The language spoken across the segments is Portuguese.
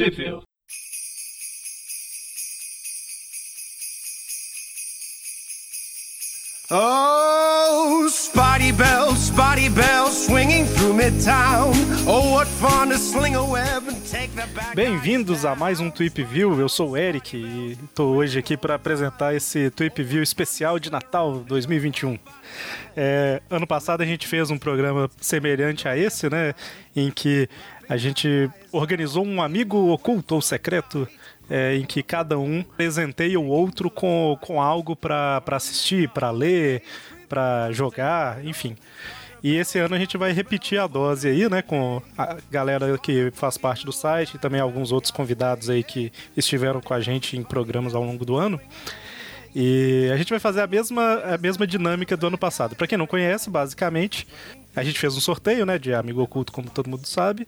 Sheffield. Oh, Spotty Bell, Spotty Bell, swinging through Midtown. Oh, what fun to sling a web and take the back. Bem-vindos a mais um Tweep View. Eu sou o Eric e estou hoje aqui para apresentar esse Tweep View especial de Natal 2021. É, ano passado a gente fez um programa semelhante a esse, né? Em que a gente organizou um amigo oculto ou secreto é, em que cada um presenteia o outro com, com algo para assistir, para ler, para jogar, enfim. E esse ano a gente vai repetir a dose aí, né, com a galera que faz parte do site e também alguns outros convidados aí que estiveram com a gente em programas ao longo do ano. E a gente vai fazer a mesma, a mesma dinâmica do ano passado. Para quem não conhece, basicamente, a gente fez um sorteio, né, de amigo oculto, como todo mundo sabe.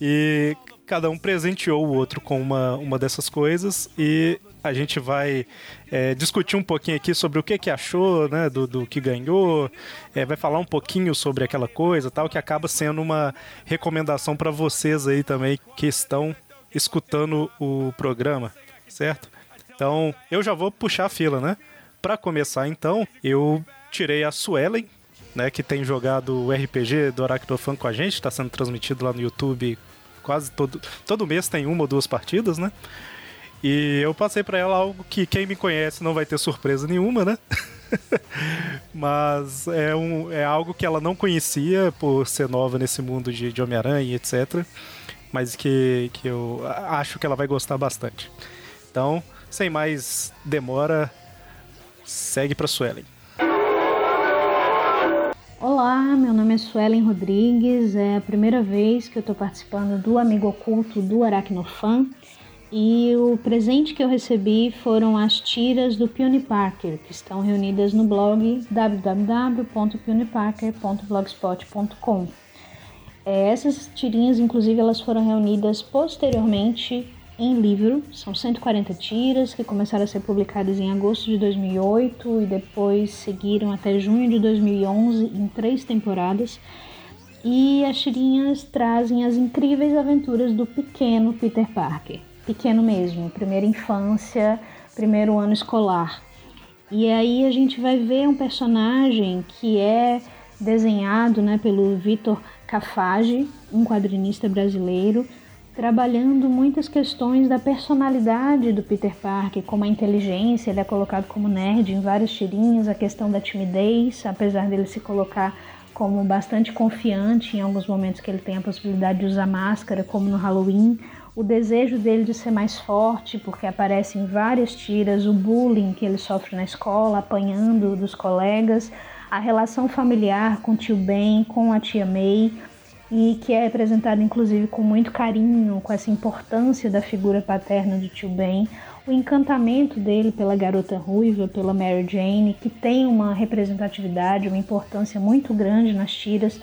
E cada um presenteou o outro com uma, uma dessas coisas e a gente vai é, discutir um pouquinho aqui sobre o que, que achou, né, do, do que ganhou, é, vai falar um pouquinho sobre aquela coisa tal, que acaba sendo uma recomendação para vocês aí também que estão escutando o programa, certo? Então, eu já vou puxar a fila, né? Para começar, então, eu tirei a Suelen, né, que tem jogado o RPG do Aracnofan com a gente, está sendo transmitido lá no YouTube quase todo, todo mês tem uma ou duas partidas, né? E eu passei para ela algo que quem me conhece não vai ter surpresa nenhuma, né? Mas é, um, é algo que ela não conhecia por ser nova nesse mundo de, de Homem-Aranha etc. Mas que, que eu acho que ela vai gostar bastante. Então, sem mais demora, segue para Suelen. Olá, meu nome é Suelen Rodrigues, é a primeira vez que eu estou participando do Amigo Oculto do Aracnofan e o presente que eu recebi foram as tiras do Peony Parker, que estão reunidas no blog www.peonyparker.blogspot.com. É, essas tirinhas, inclusive, elas foram reunidas posteriormente em livro. São 140 tiras que começaram a ser publicadas em agosto de 2008 e depois seguiram até junho de 2011 em três temporadas. E as tirinhas trazem as incríveis aventuras do pequeno Peter Parker. Pequeno mesmo, primeira infância, primeiro ano escolar. E aí a gente vai ver um personagem que é desenhado né, pelo Vitor Cafage, um quadrinista brasileiro, trabalhando muitas questões da personalidade do Peter Parker, como a inteligência, ele é colocado como nerd em várias tirinhas, a questão da timidez, apesar dele se colocar como bastante confiante em alguns momentos que ele tem a possibilidade de usar máscara, como no Halloween, o desejo dele de ser mais forte, porque aparece em várias tiras, o bullying que ele sofre na escola, apanhando dos colegas, a relação familiar com o tio Ben, com a tia May, e que é representado inclusive com muito carinho, com essa importância da figura paterna do tio Ben, o encantamento dele pela garota ruiva, pela Mary Jane, que tem uma representatividade, uma importância muito grande nas tiras.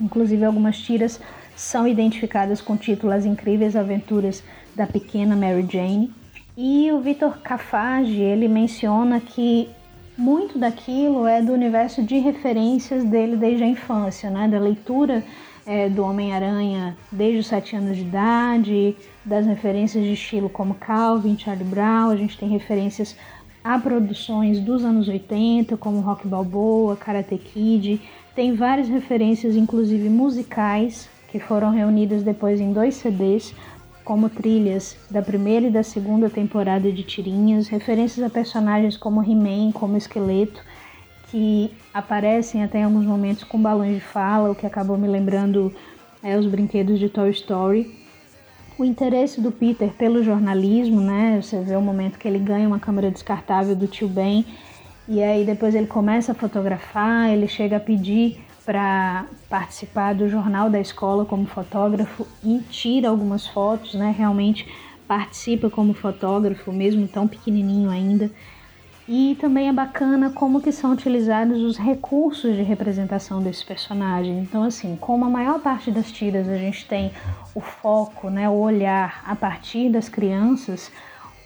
Inclusive algumas tiras são identificadas com o título As Incríveis Aventuras da Pequena Mary Jane. E o Vitor Cafage, ele menciona que muito daquilo é do universo de referências dele desde a infância, né? Da leitura é, do Homem-Aranha desde os sete anos de idade, das referências de estilo como Calvin, Charlie Brown, a gente tem referências a produções dos anos 80, como Rock Balboa, Karate Kid, tem várias referências, inclusive musicais, que foram reunidas depois em dois CDs, como trilhas da primeira e da segunda temporada de tirinhas, referências a personagens como He-Man, como Esqueleto, que aparecem até em alguns momentos com balões de fala, o que acabou me lembrando é, os brinquedos de Toy Story. O interesse do Peter pelo jornalismo, né? Você vê o momento que ele ganha uma câmera descartável do tio Ben e aí depois ele começa a fotografar, ele chega a pedir para participar do jornal da escola como fotógrafo e tira algumas fotos, né? Realmente participa como fotógrafo, mesmo tão pequenininho ainda. E também é bacana como que são utilizados os recursos de representação desse personagem. Então, assim, como a maior parte das tiras a gente tem o foco, né, o olhar a partir das crianças,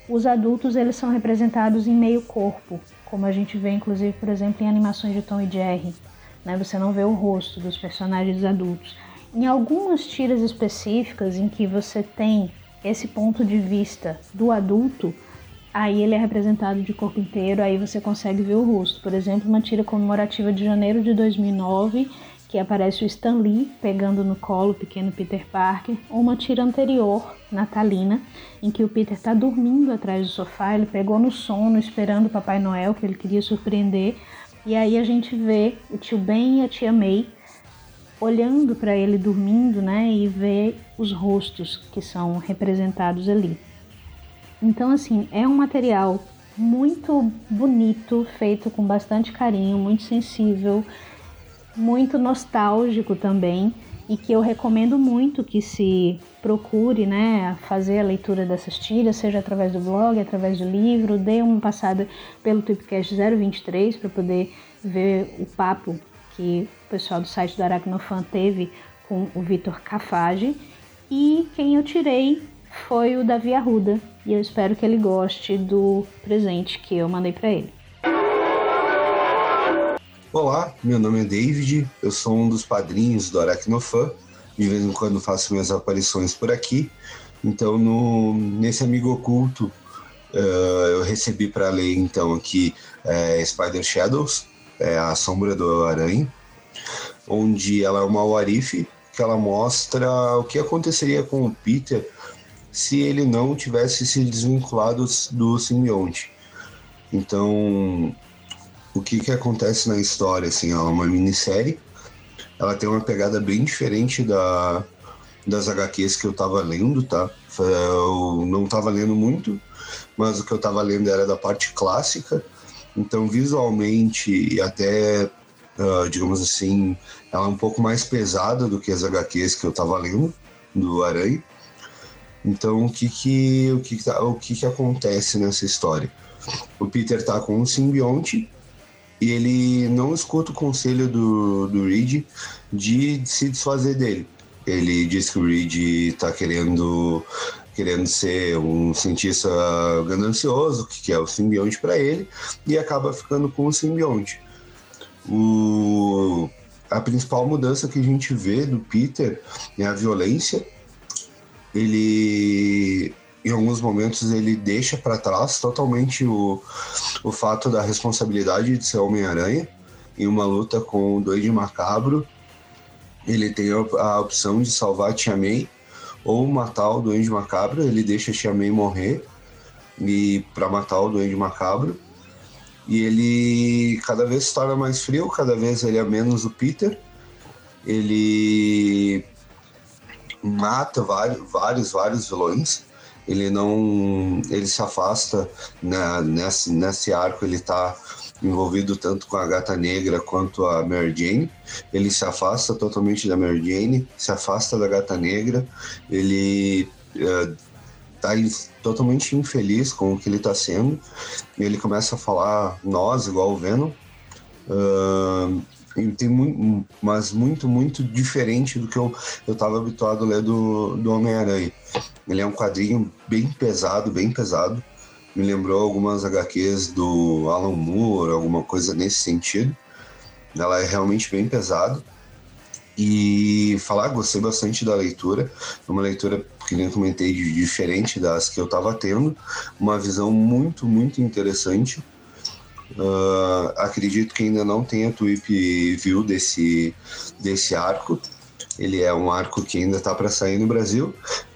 os adultos eles são representados em meio corpo, como a gente vê inclusive, por exemplo, em animações de Tom e Jerry. Né, você não vê o rosto dos personagens adultos. Em algumas tiras específicas em que você tem esse ponto de vista do adulto, aí ele é representado de corpo inteiro, aí você consegue ver o rosto. Por exemplo, uma tira comemorativa de janeiro de 2009, que aparece o Stan Lee pegando no colo o pequeno Peter Parker, ou uma tira anterior, natalina, em que o Peter está dormindo atrás do sofá, ele pegou no sono esperando o Papai Noel, que ele queria surpreender, e aí a gente vê o tio Ben e a tia May olhando para ele dormindo, né, e vê os rostos que são representados ali. Então, assim, é um material muito bonito, feito com bastante carinho, muito sensível, muito nostálgico também e que eu recomendo muito que se procure, né, fazer a leitura dessas tiras, seja através do blog, através do livro, dê uma passada pelo Tweepcast 023 para poder ver o papo que o pessoal do site do Aracnofan teve com o Vitor Cafage. E quem eu tirei foi o Davi Arruda, e eu espero que ele goste do presente que eu mandei para ele. Olá, meu nome é David, eu sou um dos padrinhos do Aracnofan. De vez em quando faço minhas aparições por aqui. Então, no, nesse amigo oculto, uh, eu recebi para ler então aqui é, Spider Shadows, é a sombra do aranha, onde ela é uma Warif que ela mostra o que aconteceria com o Peter se ele não tivesse se desvinculado do simbionte. Então, o que que acontece na história, assim, ela é uma minissérie, ela tem uma pegada bem diferente da, das HQs que eu tava lendo, tá? Eu não tava lendo muito, mas o que eu tava lendo era da parte clássica, então visualmente e até, uh, digamos assim, ela é um pouco mais pesada do que as HQs que eu tava lendo, do Aranha. Então o que que, o que, o que, que acontece nessa história? O Peter tá com um simbionte ele não escuta o conselho do, do Reed de se desfazer dele. Ele diz que o Reed está querendo querendo ser um cientista ganancioso, que é o simbionte para ele, e acaba ficando com o simbionte. O, a principal mudança que a gente vê do Peter é a violência. Ele em alguns momentos ele deixa para trás totalmente o, o fato da responsabilidade de ser Homem-Aranha em uma luta com o Duende Macabro. Ele tem a opção de salvar a Tia May ou matar o Duende Macabro. Ele deixa a Tia May morrer e para matar o Duende Macabro. E ele cada vez se torna mais frio, cada vez ele é menos o Peter. Ele mata vários, vários, vários vilões ele não ele se afasta né, nesse, nesse arco ele está envolvido tanto com a Gata Negra quanto a Mary Jane. Ele se afasta totalmente da Mary Jane se afasta da Gata Negra. Ele está é, totalmente infeliz com o que ele está sendo. Ele começa a falar nós igual o Venom. Uh, tem muito, mas muito, muito diferente do que eu estava habituado a ler do, do Homem-Aranha. Ele é um quadrinho bem pesado, bem pesado. Me lembrou algumas HQs do Alan Moore, alguma coisa nesse sentido. Ela é realmente bem pesada. E falar, gostei bastante da leitura. Uma leitura, que nem comentei, diferente das que eu estava tendo. Uma visão muito, muito interessante Uh, acredito que ainda não tenha Tweep View desse, desse arco. Ele é um arco que ainda está para sair no Brasil,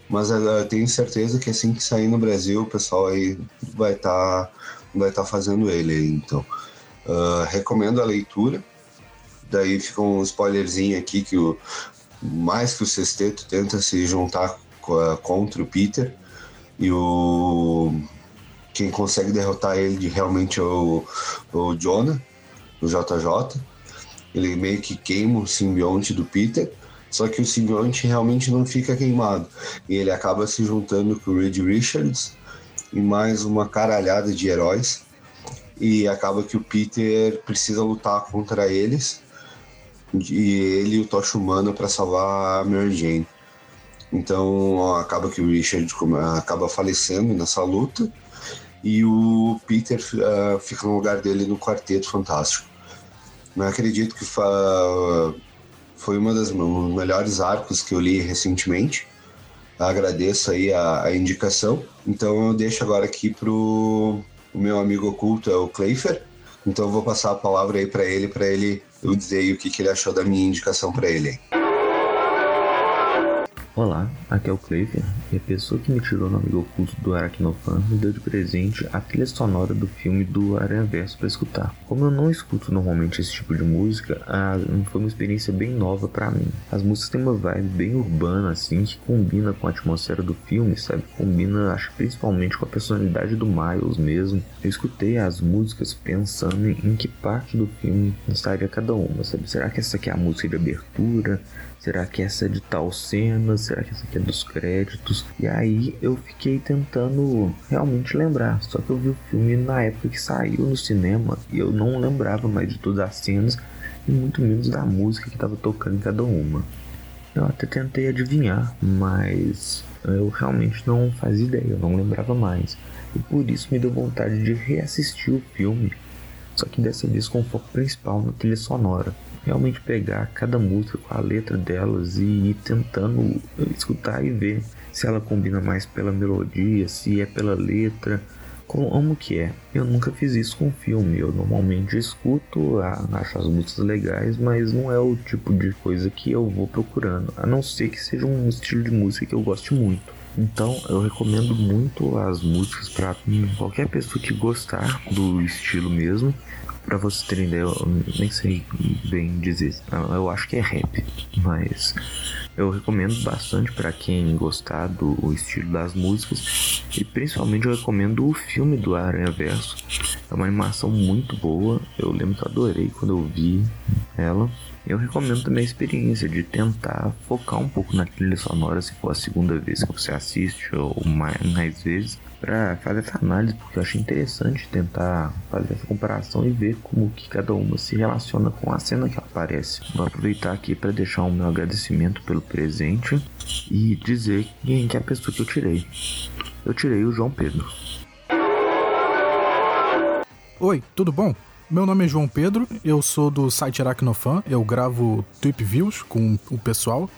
mas uh, tenho certeza que assim que sair no Brasil, o pessoal aí vai estar tá, vai tá fazendo ele. Então, uh, recomendo a leitura. Daí fica um spoilerzinho aqui que o mais que o sexteto tenta se juntar contra o Peter e o quem consegue derrotar ele realmente é o, o Jonah, o JJ. Ele meio que queima o simbionte do Peter, só que o simbionte realmente não fica queimado. E ele acaba se juntando com o Reed Richards e mais uma caralhada de heróis. E acaba que o Peter precisa lutar contra eles e ele e o Tocha Humana para salvar a Mary Jane. Então acaba que o Richard acaba falecendo nessa luta e o Peter uh, fica no lugar dele no Quarteto Fantástico. Eu acredito que foi uma das melhores arcos que eu li recentemente. agradeço aí a, a indicação. Então eu deixo agora aqui pro o meu amigo oculto, é o Cleifer. Então eu vou passar a palavra aí para ele, para ele eu dizer o que, que ele achou da minha indicação para ele. Olá, aqui é o Cleifer e a pessoa que me tirou o nome oculto do Aracnofan me deu de presente a trilha sonora do filme do Aranha Verso para escutar. Como eu não escuto normalmente esse tipo de música, a, foi uma experiência bem nova para mim. As músicas têm uma vibe bem urbana assim, que combina com a atmosfera do filme, sabe? Combina, acho principalmente com a personalidade do Miles mesmo. Eu escutei as músicas pensando em que parte do filme estaria cada uma, sabe? Será que essa aqui é a música de abertura? Será que essa é de tal cena? Será que essa aqui é dos créditos? E aí eu fiquei tentando realmente lembrar. Só que eu vi o filme na época que saiu no cinema e eu não lembrava mais de todas as cenas e muito menos da música que estava tocando em cada uma. Eu até tentei adivinhar, mas eu realmente não fazia ideia, eu não lembrava mais. E por isso me deu vontade de reassistir o filme, só que dessa vez com foco principal na trilha sonora realmente pegar cada música com a letra delas e ir tentando escutar e ver se ela combina mais pela melodia, se é pela letra, como que é. Eu nunca fiz isso com filme, eu normalmente escuto, acho as músicas legais, mas não é o tipo de coisa que eu vou procurando, a não ser que seja um estilo de música que eu goste muito. Então eu recomendo muito as músicas para qualquer pessoa que gostar do estilo mesmo Pra vocês terem ideia, eu nem sei bem dizer. Eu acho que é rap, mas eu recomendo bastante para quem gostar do estilo das músicas e principalmente eu recomendo o filme do Aranha Verso. É uma animação muito boa. Eu lembro que eu adorei quando eu vi ela. Eu recomendo também a experiência de tentar focar um pouco na trilha sonora se for a segunda vez que você assiste ou mais, mais vezes para fazer essa análise, porque eu achei interessante tentar fazer essa comparação e ver como que cada uma se relaciona com a cena que aparece. Vou aproveitar aqui para deixar o meu agradecimento pelo presente e dizer quem que é a pessoa que eu tirei. Eu tirei o João Pedro. Oi, tudo bom? Meu nome é João Pedro, eu sou do site Aracnofan, eu gravo Tweep Views com o pessoal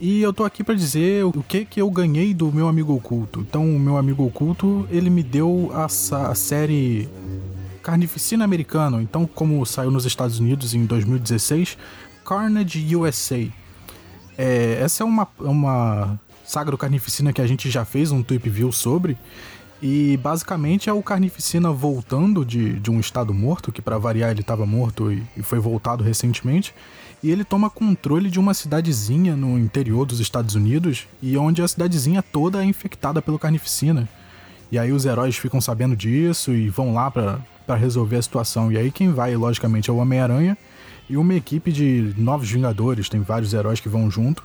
e eu tô aqui para dizer o que que eu ganhei do meu amigo oculto. Então, o meu amigo oculto, ele me deu a, série Carnificina Americano. Então, como saiu nos Estados Unidos em 2016, Carnage USA. É, essa é uma, uma saga do Carnificina que a gente já fez um tweet view sobre. E basicamente é o Carnificina voltando de, de um estado morto, que para variar ele estava morto e, e foi voltado recentemente e ele toma controle de uma cidadezinha no interior dos Estados Unidos e onde a cidadezinha toda é infectada pelo carnificina. E aí os heróis ficam sabendo disso e vão lá para resolver a situação. E aí quem vai, logicamente, é o Homem-Aranha e uma equipe de novos Vingadores, tem vários heróis que vão junto.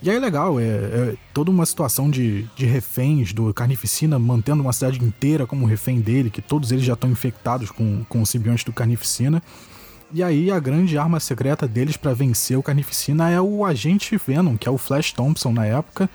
E aí é legal, é, é, toda uma situação de, de reféns do Carnificina, mantendo uma cidade inteira como refém dele, que todos eles já estão infectados com, com o simbionte do Carnificina. E aí a grande arma secreta deles para vencer o Carnificina é o Agente Venom, que é o Flash Thompson na época.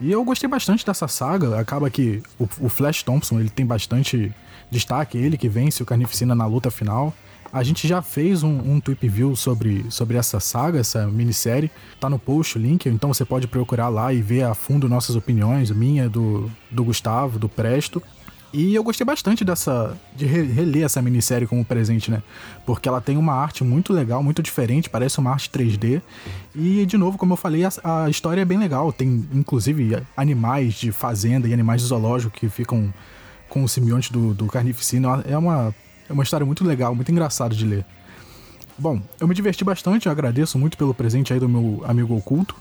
E eu gostei bastante dessa saga. Acaba que o, o Flash Thompson ele tem bastante destaque, ele que vence o Carnificina na luta final. A gente já fez um, um tweet view sobre, sobre essa saga, essa minissérie. Tá no post o link, então você pode procurar lá e ver a fundo nossas opiniões, minha, do, do Gustavo, do Presto. E eu gostei bastante dessa. de reler essa minissérie como presente, né? Porque ela tem uma arte muito legal, muito diferente, parece uma arte 3D. E, de novo, como eu falei, a, a história é bem legal. Tem, inclusive, animais de fazenda e animais de zoológico que ficam com o simbionte do, do carnificina. É uma, é uma história muito legal, muito engraçada de ler. Bom, eu me diverti bastante, eu agradeço muito pelo presente aí do meu amigo oculto.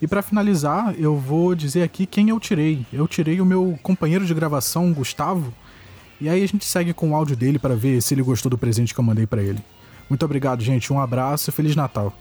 E para finalizar, eu vou dizer aqui quem eu tirei. Eu tirei o meu companheiro de gravação, Gustavo. E aí a gente segue com o áudio dele para ver se ele gostou do presente que eu mandei para ele. Muito obrigado, gente. Um abraço e feliz Natal.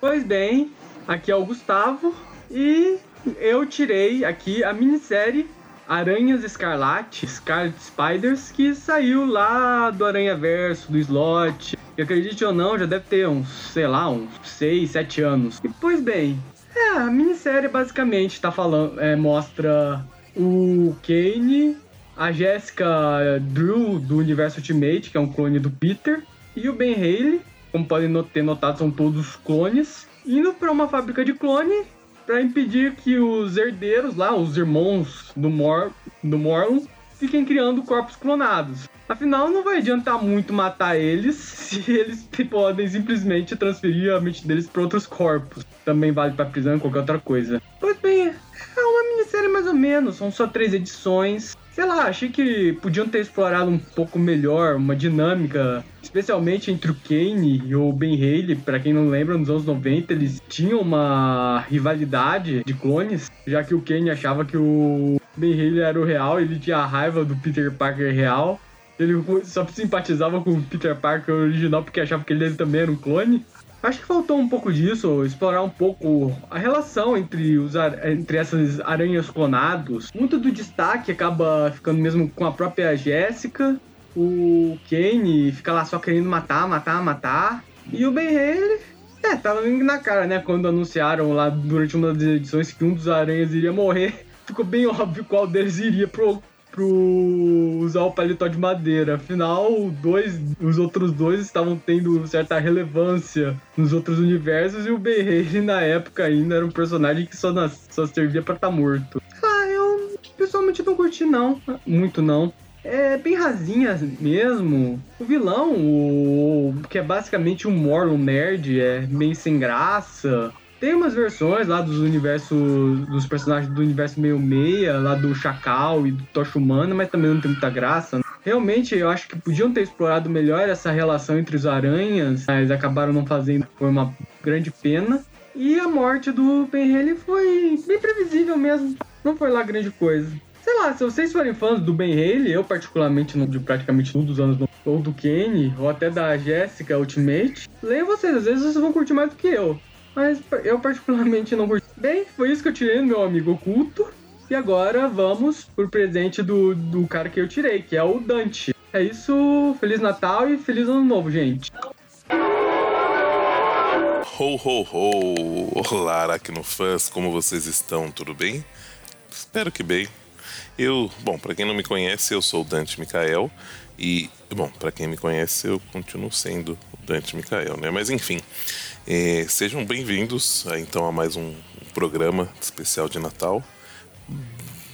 Pois bem, aqui é o Gustavo e eu tirei aqui a minissérie Aranhas Escarlate, Scarlet Spiders, que saiu lá do Aranha Verso, do Slot. E acredite ou não, já deve ter uns, sei lá, uns 6, 7 anos. E pois bem, é, a minissérie basicamente tá falando, é, mostra o Kane, a Jessica Drew do Universo Ultimate, que é um clone do Peter, e o Ben Haley, como podem ter notado, são todos clones, indo para uma fábrica de clone para impedir que os herdeiros lá, os irmãos do, Mor do Morlun, fiquem criando corpos clonados. Afinal, não vai adiantar muito matar eles se eles podem simplesmente transferir a mente deles para outros corpos. Também vale para prisão e qualquer outra coisa. Pois bem, é uma minissérie mais ou menos, são só três edições. Sei lá, achei que podiam ter explorado um pouco melhor uma dinâmica, especialmente entre o Kane e o Ben Haley. Para quem não lembra, nos anos 90 eles tinham uma rivalidade de clones, já que o Kane achava que o Ben Haley era o real, ele tinha a raiva do Peter Parker real. Ele só simpatizava com o Peter Parker original porque achava que ele também era um clone. Acho que faltou um pouco disso, explorar um pouco a relação entre, os, entre essas aranhas clonados. Muito do destaque acaba ficando mesmo com a própria Jéssica. O Kane fica lá só querendo matar, matar, matar. E o Ben Haley, é, tava na cara, né? Quando anunciaram lá durante uma das edições que um dos aranhas iria morrer. Ficou bem óbvio qual deles iria pro, pro usar o paletó de madeira. Afinal, dois, os outros dois estavam tendo certa relevância nos outros universos e o Haley, na época ainda era um personagem que só, nas, só servia para estar tá morto. Ah, eu pessoalmente não curti não, muito não. É bem rasinha mesmo. O vilão, o, que é basicamente um Morlun nerd, é meio sem graça. Tem umas versões lá dos universos, dos personagens do universo meio meia, lá do Chacal e do Tocha Humana, mas também não tem muita graça. Realmente, eu acho que podiam ter explorado melhor essa relação entre os aranhas, mas acabaram não fazendo, foi uma grande pena. E a morte do Ben Haley foi bem previsível mesmo, não foi lá grande coisa. Sei lá, se vocês forem fãs do Ben Haley, eu particularmente, de praticamente todos os anos, ou do Kenny, ou até da Jessica Ultimate, leiam vocês, às vezes vocês vão curtir mais do que eu mas eu particularmente não curti. Bem, foi isso que eu tirei no meu amigo oculto. E agora vamos pro presente do, do cara que eu tirei, que é o Dante. É isso, Feliz Natal e Feliz Ano Novo, gente. Ho, ho, ho! Olá, Aracnofãs, como vocês estão? Tudo bem? Espero que bem. Eu, bom, para quem não me conhece, eu sou o Dante Micael e, bom, para quem me conhece, eu continuo sendo o Dante Micael, né? Mas enfim, é, sejam bem-vindos então a mais um, programa especial de Natal.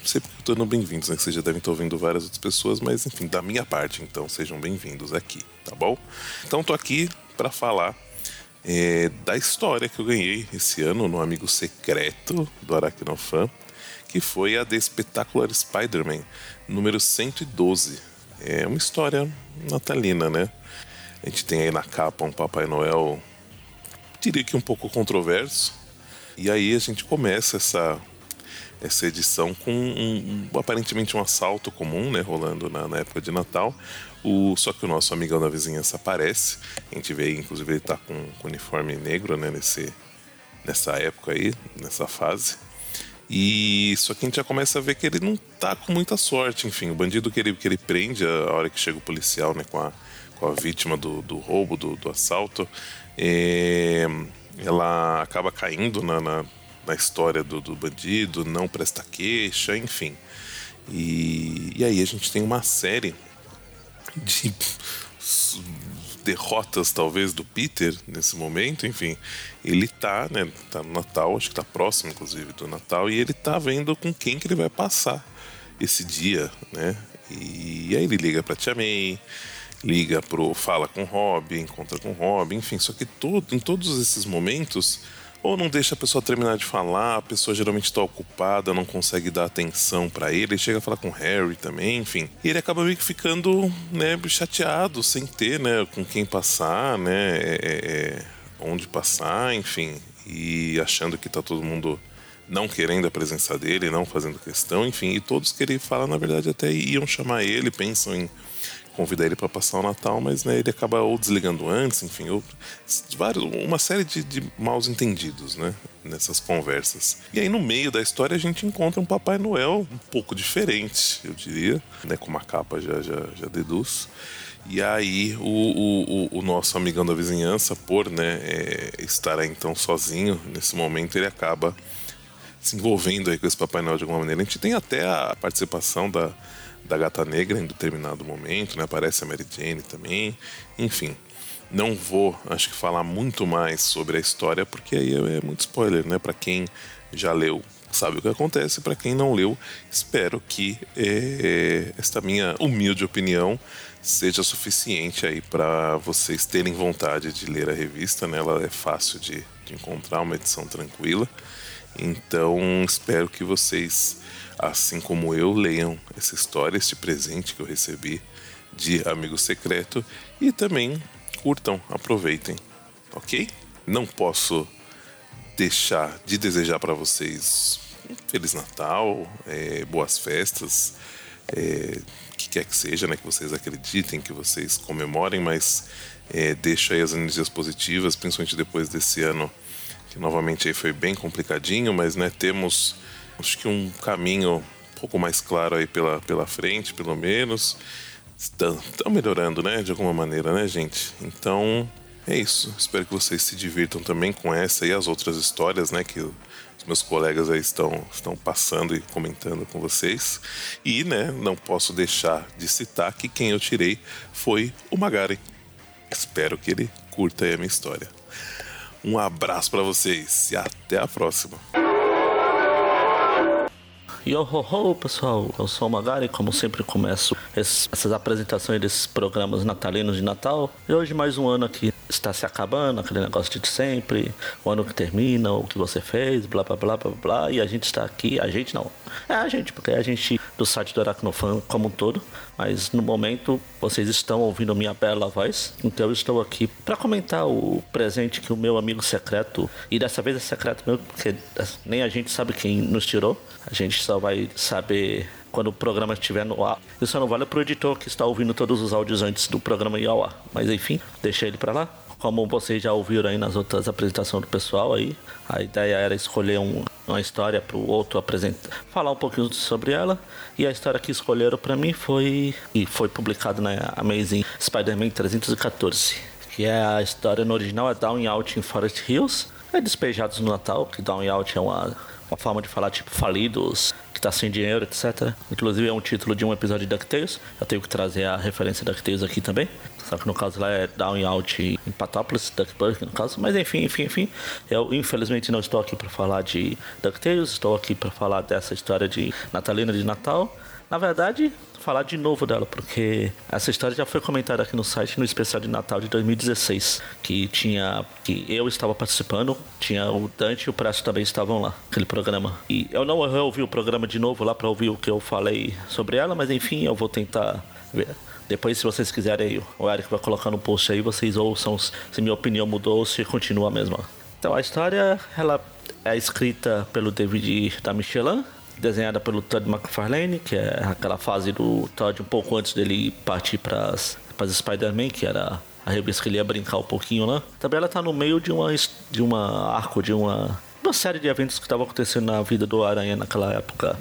Sempre dando bem-vindos, né? Vocês já devem estar ouvindo várias outras pessoas, mas enfim, da minha parte, então sejam bem-vindos aqui, tá bom? Então tô aqui para falar é, da história que eu ganhei esse ano no Amigo Secreto do Aracnofan, que foi a The Spectacular Spider-Man, número 112. É uma história natalina, né? A gente tem aí na capa um Papai Noel diria que um pouco controverso. E aí a gente começa essa, essa edição com um, um, aparentemente um assalto comum, né, rolando na, na, época de Natal. O, só que o nosso amigão da vizinhança aparece. A gente vê, inclusive, ele tá com, com uniforme negro, né, nesse, nessa época aí, nessa fase. E só que a gente já começa a ver que ele não tá com muita sorte. Enfim, o bandido que ele, que ele prende a hora que chega o policial, né, com a, com a vítima do, do roubo, do, do assalto, é, ela acaba caindo na, na, na história do, do, bandido, não presta queixa, enfim. E, e aí a gente tem uma série de derrotas talvez do Peter nesse momento, enfim, ele tá, né, tá no Natal, acho que tá próximo inclusive do Natal e ele tá vendo com quem que ele vai passar esse dia, né? E aí ele liga para Tia May, liga pro fala com Rob, encontra com Rob, enfim, só que todo, em todos esses momentos ou não deixa a pessoa terminar de falar, a pessoa geralmente está ocupada, não consegue dar atenção para ele, ele chega a falar com o Harry também, enfim. E ele acaba meio que ficando, né, chateado, sem ter, né, com quem passar, né, é, é, é onde passar, enfim, e achando que tá todo mundo não querendo a presença dele, não fazendo questão, enfim, e todos que ele fala, na verdade, até iam chamar ele, pensam em convidar ele para passar o Natal, mas né, ele acaba ou desligando antes, enfim, ou, vários, uma série de, de maus entendidos, né, nessas conversas. E aí no meio da história a gente encontra um Papai Noel um pouco diferente, eu diria, né, como a capa já, já, já deduz. E aí o, o, o, nosso amigão da vizinhança, por né, é, estar aí, então sozinho nesse momento, ele acaba se envolvendo aí com esse Papai Noel de alguma maneira. A gente tem até a participação da, da Gata Negra em determinado momento, né? Aparece a Mary Jane também, enfim. Não vou, acho que falar muito mais sobre a história porque aí é, muito spoiler, né? Para quem já leu sabe o que acontece. Para quem não leu, espero que é, esta minha humilde opinião seja suficiente aí para vocês terem vontade de ler a revista. Né? Ela é fácil de, de encontrar, uma edição tranquila. Então espero que vocês, assim como eu, leiam essa história, este presente que eu recebi de Amigo Secreto e também curtam, aproveitem, ok? Não posso deixar de desejar para vocês Feliz Natal, é, boas festas, é, que quer que seja, né, que vocês acreditem, que vocês comemorem, mas é, deixa aí as energias positivas, principalmente depois desse ano que novamente aí foi bem complicadinho, mas né, temos acho que um caminho um pouco mais claro aí pela, pela frente, pelo menos. Estão, melhorando, né, de alguma maneira, né, gente? Então, é isso. Espero que vocês se divirtam também com essa e as outras histórias, né, que meus colegas aí estão, estão passando e comentando com vocês. E, né, não posso deixar de citar que quem eu tirei foi o Magari. Espero que ele curta aí a minha história. Um abraço para vocês e até a próxima. Yo ho ho, pessoal, eu sou o Magari, como sempre começo esses, essas apresentações desses programas natalinos de Natal. E hoje mais um ano aqui está se acabando, aquele negócio de sempre, o ano que termina, o que você fez, blá blá blá blá blá, e a gente está aqui, a gente não, é a gente, porque é a gente do site do Aracnofan como um todo, mas no momento vocês estão ouvindo minha bela voz, então eu estou aqui para comentar o presente que o meu amigo secreto, e dessa vez é secreto mesmo, porque nem a gente sabe quem nos tirou, a gente só vai saber quando o programa estiver no ar. Isso não vale para o editor que está ouvindo todos os áudios antes do programa ir ao ar. Mas enfim, deixa ele para lá. Como vocês já ouviram aí nas outras apresentações do pessoal aí, a ideia era escolher um, uma história para o outro apresentar, falar um pouquinho sobre ela. E a história que escolheram para mim foi e foi publicada na Amazing Spider-Man 314, que é a história no original é Down Out in Forest Hills, é despejados no Natal, que Down Out é uma uma forma de falar tipo falidos, tá sem dinheiro, etc. Inclusive é um título de um episódio de DuckTales. Eu tenho que trazer a referência DuckTales aqui também. Só que no caso lá é Down and Out em Patópolis, Duckburg no caso. Mas enfim, enfim, enfim. Eu infelizmente não estou aqui para falar de DuckTales, estou aqui para falar dessa história de Natalina de Natal. Na verdade, falar de novo dela, porque essa história já foi comentada aqui no site no especial de Natal de 2016, que tinha que eu estava participando, tinha o Dante e o Presto também estavam lá, aquele programa. E eu não ouvi o programa de novo lá para ouvir o que eu falei sobre ela, mas enfim, eu vou tentar ver. Depois, se vocês quiserem, o Eric vai colocar no post aí, vocês ouçam se minha opinião mudou ou se continua a mesma. Então, a história, ela é escrita pelo David da Michelin, desenhada pelo Todd McFarlane, que é aquela fase do Todd um pouco antes dele partir para as Spider-Man, que era a revista que ele ia brincar um pouquinho lá. Também ela tá no meio de uma de uma arco de uma uma série de eventos que estavam acontecendo na vida do Aranha naquela época.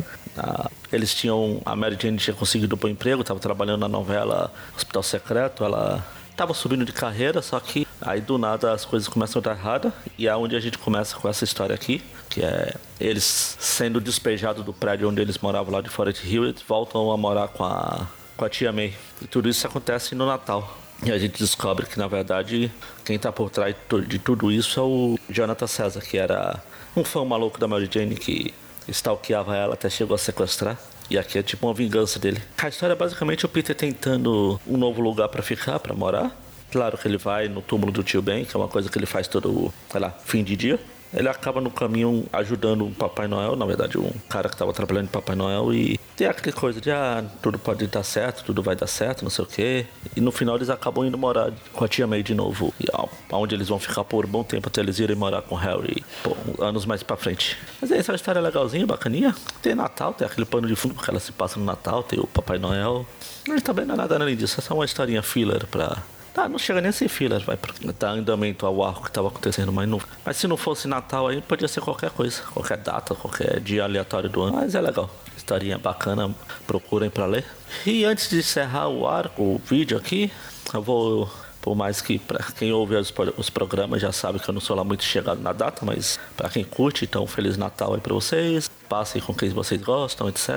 Eles tinham a Mary Jane tinha conseguido um bom emprego, estava trabalhando na novela Hospital Secreto, ela estava subindo de carreira, só que aí do nada as coisas começam a dar errada e é onde a gente começa com essa história aqui, que é eles sendo despejados do prédio onde eles moravam lá de Forest Hill, eles voltam a morar com a, com a tia May. E tudo isso acontece no Natal. E a gente descobre que, na verdade, quem está por trás de tudo isso é o Jonathan César, que era um fã maluco da Mary Jane que stalkeava ela até chegou a sequestrar. E aqui é tipo uma vingança dele. A história é basicamente o Peter tentando um novo lugar para ficar, para morar. Claro que ele vai no túmulo do tio Ben, que é uma coisa que ele faz todo, sei lá, fim de dia ele acaba no caminho ajudando o Papai Noel, na verdade, um cara que estava trabalhando de Papai Noel e tem aquela coisa de ah, tudo pode dar certo, tudo vai dar certo, não sei o quê. E no final eles acabam indo morar com a tia May de novo, e ó, onde eles vão ficar por um bom tempo até eles irem morar com o Harry, pô, anos mais pra frente. Mas é, essa é uma história legalzinha, bacaninha. Tem Natal, tem aquele pano de fundo que ela se passa no Natal, tem o Papai Noel. Mas também não é nada além disso, é só uma historinha filler pra Tá, não chega nem a ser fila, vai tá andamento ao arco que tava acontecendo, mas não. Mas se não fosse Natal aí, podia ser qualquer coisa, qualquer data, qualquer dia aleatório do ano. Mas é legal. Historinha bacana, procurem para ler. E antes de encerrar o arco, o vídeo aqui, eu vou por mais que para quem ouve os, os, programas já sabe que eu não sou lá muito chegado na data, mas para quem curte, então Feliz Natal aí para vocês. Passem com quem vocês gostam, etc.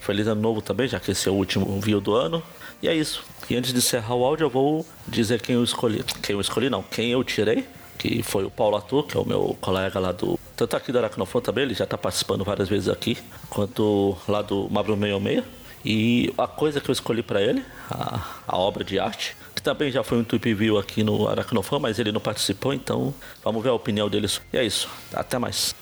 Feliz Ano Novo também, já que esse é o último vídeo do ano. E é isso. E antes de encerrar o áudio, eu vou dizer quem eu escolhi. Quem eu escolhi não, quem eu tirei. que foi o Paulo Ator, que é o meu colega lá do. Tanto aqui do Aracnofon também, ele já está participando várias vezes aqui, quanto lá do Mabro 66. E a coisa que eu escolhi para ele, a, a, obra de arte, que também já foi um tweet view aqui no Aracnofan, mas ele não participou, então vamos ver a opinião dele. E é isso, até mais.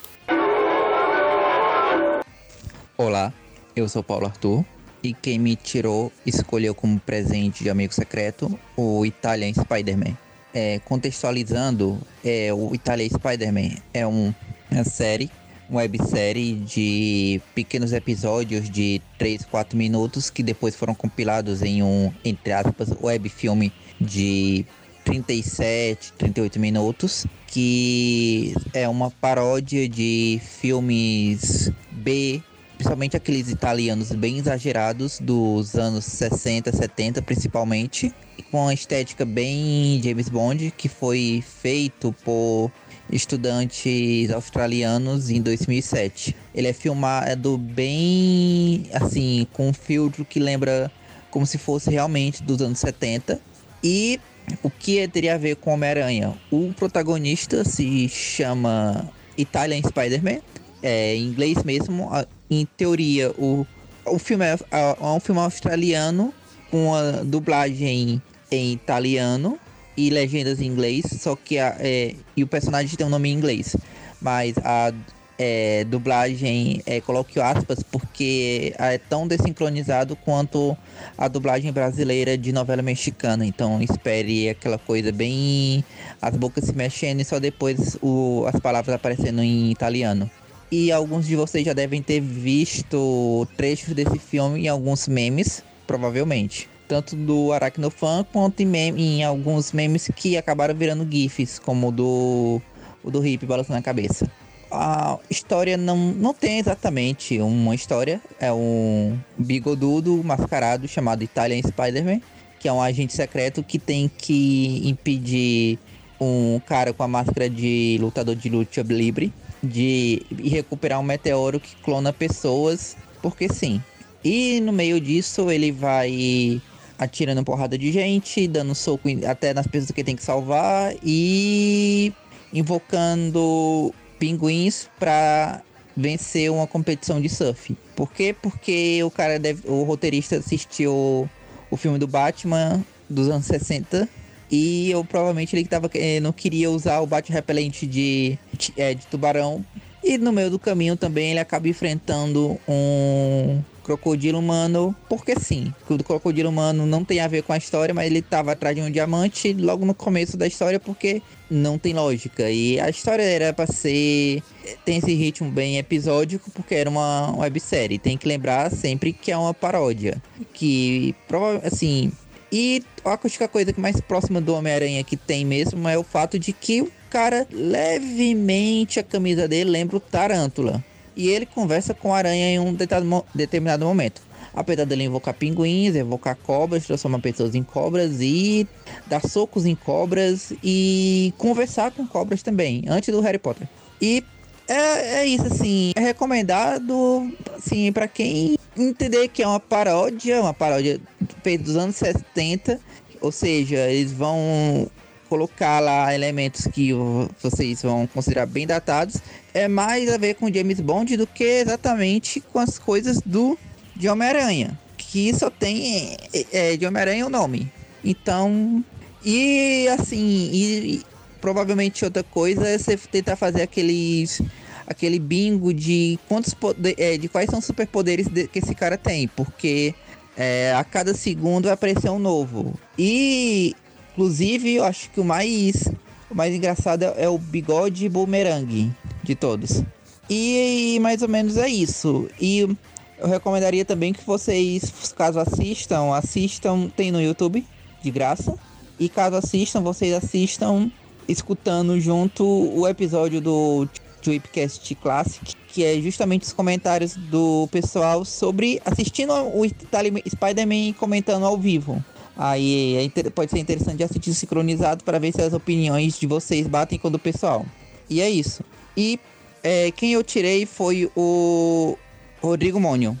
Olá, eu sou Paulo Arthur e quem me tirou escolheu como presente de amigo secreto o Italian Spider-Man. É, contextualizando, é, o Italian Spider-Man é um, uma série websérie de pequenos episódios de 3, 4 minutos que depois foram compilados em um, entre aspas, web filme de 37, 38 minutos, que é uma paródia de filmes B, principalmente aqueles italianos bem exagerados dos anos 60, 70 principalmente, com uma estética bem James Bond, que foi feito por estudantes australianos em 2007. Ele é filmado bem assim, com um filtro que lembra como se fosse realmente dos anos 70. E o que teria a ver com Homem-Aranha? O protagonista se chama Italian Spider-Man, é, em inglês mesmo. Em teoria, o, o filme é, é um filme australiano com a dublagem em italiano e legendas em inglês, só que a, é, e o personagem tem um nome em inglês, mas a é, dublagem é, coloque aspas porque é tão desincronizado quanto a dublagem brasileira de novela mexicana. Então espere aquela coisa bem as bocas se mexendo e só depois o, as palavras aparecendo em italiano. E alguns de vocês já devem ter visto trechos desse filme em alguns memes, provavelmente. Tanto do Aracnofan quanto em, meme, em alguns memes que acabaram virando GIFs, como o do, o do Hip balançando a cabeça. A história não, não tem exatamente uma história, é um bigodudo mascarado chamado Italian Spider-Man, que é um agente secreto que tem que impedir um cara com a máscara de lutador de luta livre de recuperar um meteoro que clona pessoas, porque sim. E no meio disso ele vai atirando porrada de gente, dando soco até nas pessoas que tem que salvar e invocando pinguins para vencer uma competição de surf. Por quê? Porque o cara deve, o roteirista assistiu o filme do Batman dos anos 60 e eu provavelmente ele tava, eh, não queria usar o bate repelente de, de, é, de tubarão. E no meio do caminho também ele acaba enfrentando um crocodilo humano, porque sim. O crocodilo humano não tem a ver com a história, mas ele estava atrás de um diamante logo no começo da história, porque não tem lógica. E a história era para ser. tem esse ritmo bem episódico, porque era uma websérie. Tem que lembrar sempre que é uma paródia. Que, assim. E a única coisa que mais próxima do Homem-Aranha que tem mesmo é o fato de que o cara, levemente, a camisa dele lembra o Tarântula e ele conversa com a aranha em um determinado momento. Apesar dele invocar pinguins, invocar cobras, transformar pessoas em cobras e dar socos em cobras e conversar com cobras também, antes do Harry Potter. E é, é isso, assim, é recomendado, assim, para quem entender que é uma paródia, uma paródia feita dos anos 70, ou seja, eles vão colocar lá elementos que vocês vão considerar bem datados, é mais a ver com James Bond do que exatamente com as coisas do de Homem-Aranha, que só tem é, é, de Homem-Aranha o nome. Então, e assim, e, provavelmente outra coisa é você tentar fazer aqueles aquele bingo de quantos poder, é, de quais são os superpoderes que esse cara tem, porque é, a cada segundo vai aparecer um novo. E Inclusive, eu acho que o mais, o mais engraçado é o bigode boomerang de todos. E, e mais ou menos é isso. E eu recomendaria também que vocês, caso assistam, assistam, tem no YouTube, de graça. E caso assistam, vocês assistam escutando junto o episódio do Tripcast Classic, que é justamente os comentários do pessoal sobre assistindo o Spider-Man comentando ao vivo. Aí é, pode ser interessante assistir sincronizado para ver se as opiniões de vocês batem com o do pessoal. E é isso. E é, quem eu tirei foi o Rodrigo Mônio.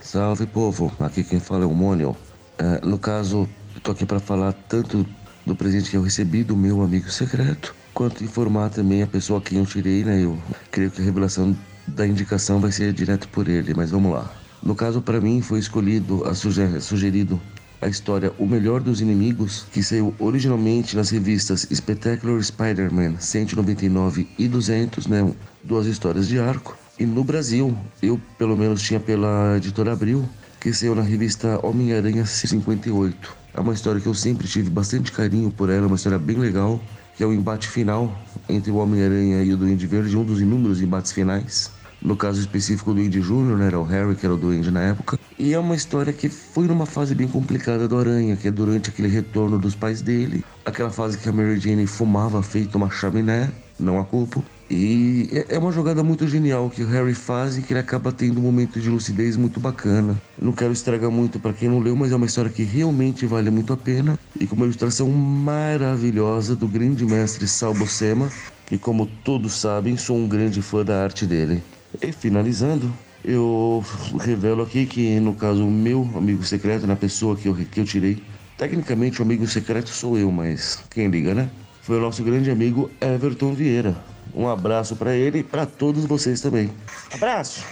Salve povo, aqui quem fala é o Mônio. É, no caso, tô aqui para falar tanto do presente que eu recebi do meu amigo secreto, quanto informar também a pessoa a quem eu tirei, né? Eu creio que a revelação da indicação vai ser direto por ele, mas vamos lá. No caso, para mim, foi escolhido, a suger, sugerido a história O Melhor dos Inimigos, que saiu originalmente nas revistas Spectacular Spider-Man 199 e 200, né? Duas histórias de arco. E no Brasil, eu pelo menos tinha pela editora Abril, que saiu na revista Homem-Aranha 58. É uma história que eu sempre tive bastante carinho por ela, uma história bem legal, que é o embate final entre o Homem-Aranha e o Duende Verde, um dos inúmeros embates finais. No caso específico do Duende Júnior, né, era o Harry, que era o Duende na época. E é uma história que foi numa fase bem complicada do Aranha, que é durante aquele retorno dos pais dele. Aquela fase que a Mary Jane fumava feito uma chaminé, não a culpo. E é, é uma jogada muito genial que o Harry faz e que ele acaba tendo um momento de lucidez muito bacana. Não quero estragar muito para quem não leu, mas é uma história que realmente vale muito a pena e com uma ilustração maravilhosa do grande mestre Sal Buscema, que como todos sabem, sou um grande fã da arte dele. E finalizando, eu revelo aqui que no caso o meu amigo secreto, na pessoa que eu, que eu tirei, tecnicamente o amigo secreto sou eu, mas quem liga, né? Foi o nosso grande amigo Everton Vieira. Um abraço para ele e para todos vocês também. Abraço!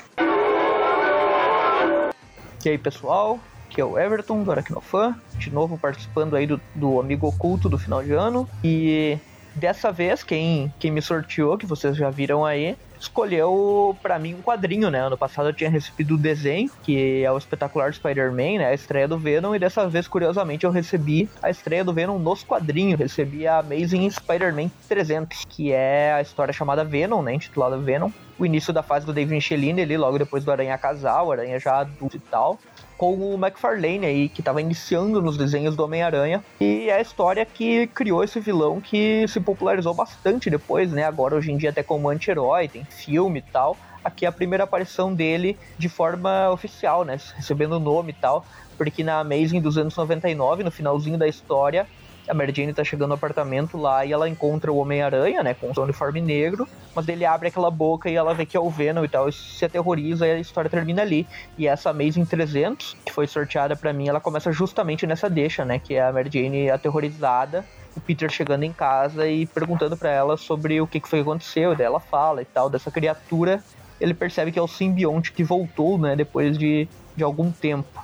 E aí, pessoal? Aqui é o Everton do Aracnofan, de novo participando aí do, do Amigo Oculto do final de ano. E dessa vez, quem, quem me sorteou, que vocês já viram aí, escolheu para mim um quadrinho, né? Ano passado eu tinha recebido o desenho, que é o espetacular Spider-Man, né? A estreia do Venom, e dessa vez, curiosamente, eu recebi a estreia do Venom nos quadrinhos. Recebi a Amazing Spider-Man 300, que é a história chamada Venom, né? Intitulada Venom. O início da fase do David Michelin, ali, logo depois do Aranha Casal, Aranha já adulto e tal com o McFarlane aí, que estava iniciando nos desenhos do Homem-Aranha. E é a história que criou esse vilão que se popularizou bastante depois, né? Agora, hoje em dia, até como anti-herói, tem filme e tal. Aqui é a primeira aparição dele de forma oficial, né? Recebendo o nome e tal. Porque na Amazing dos anos 99, no finalzinho da história, a Mary Jane tá chegando no apartamento lá e ela encontra o Homem-Aranha, né, com o uniforme negro, mas ele abre aquela boca e ela vê que é o Venom e tal, e se aterroriza e a história termina ali. E essa Amazing 300, que foi sorteada para mim, ela começa justamente nessa deixa, né, que é a Mary Jane aterrorizada, o Peter chegando em casa e perguntando para ela sobre o que, que foi que aconteceu, daí ela fala e tal, dessa criatura, ele percebe que é o simbionte que voltou, né, depois de, de algum tempo.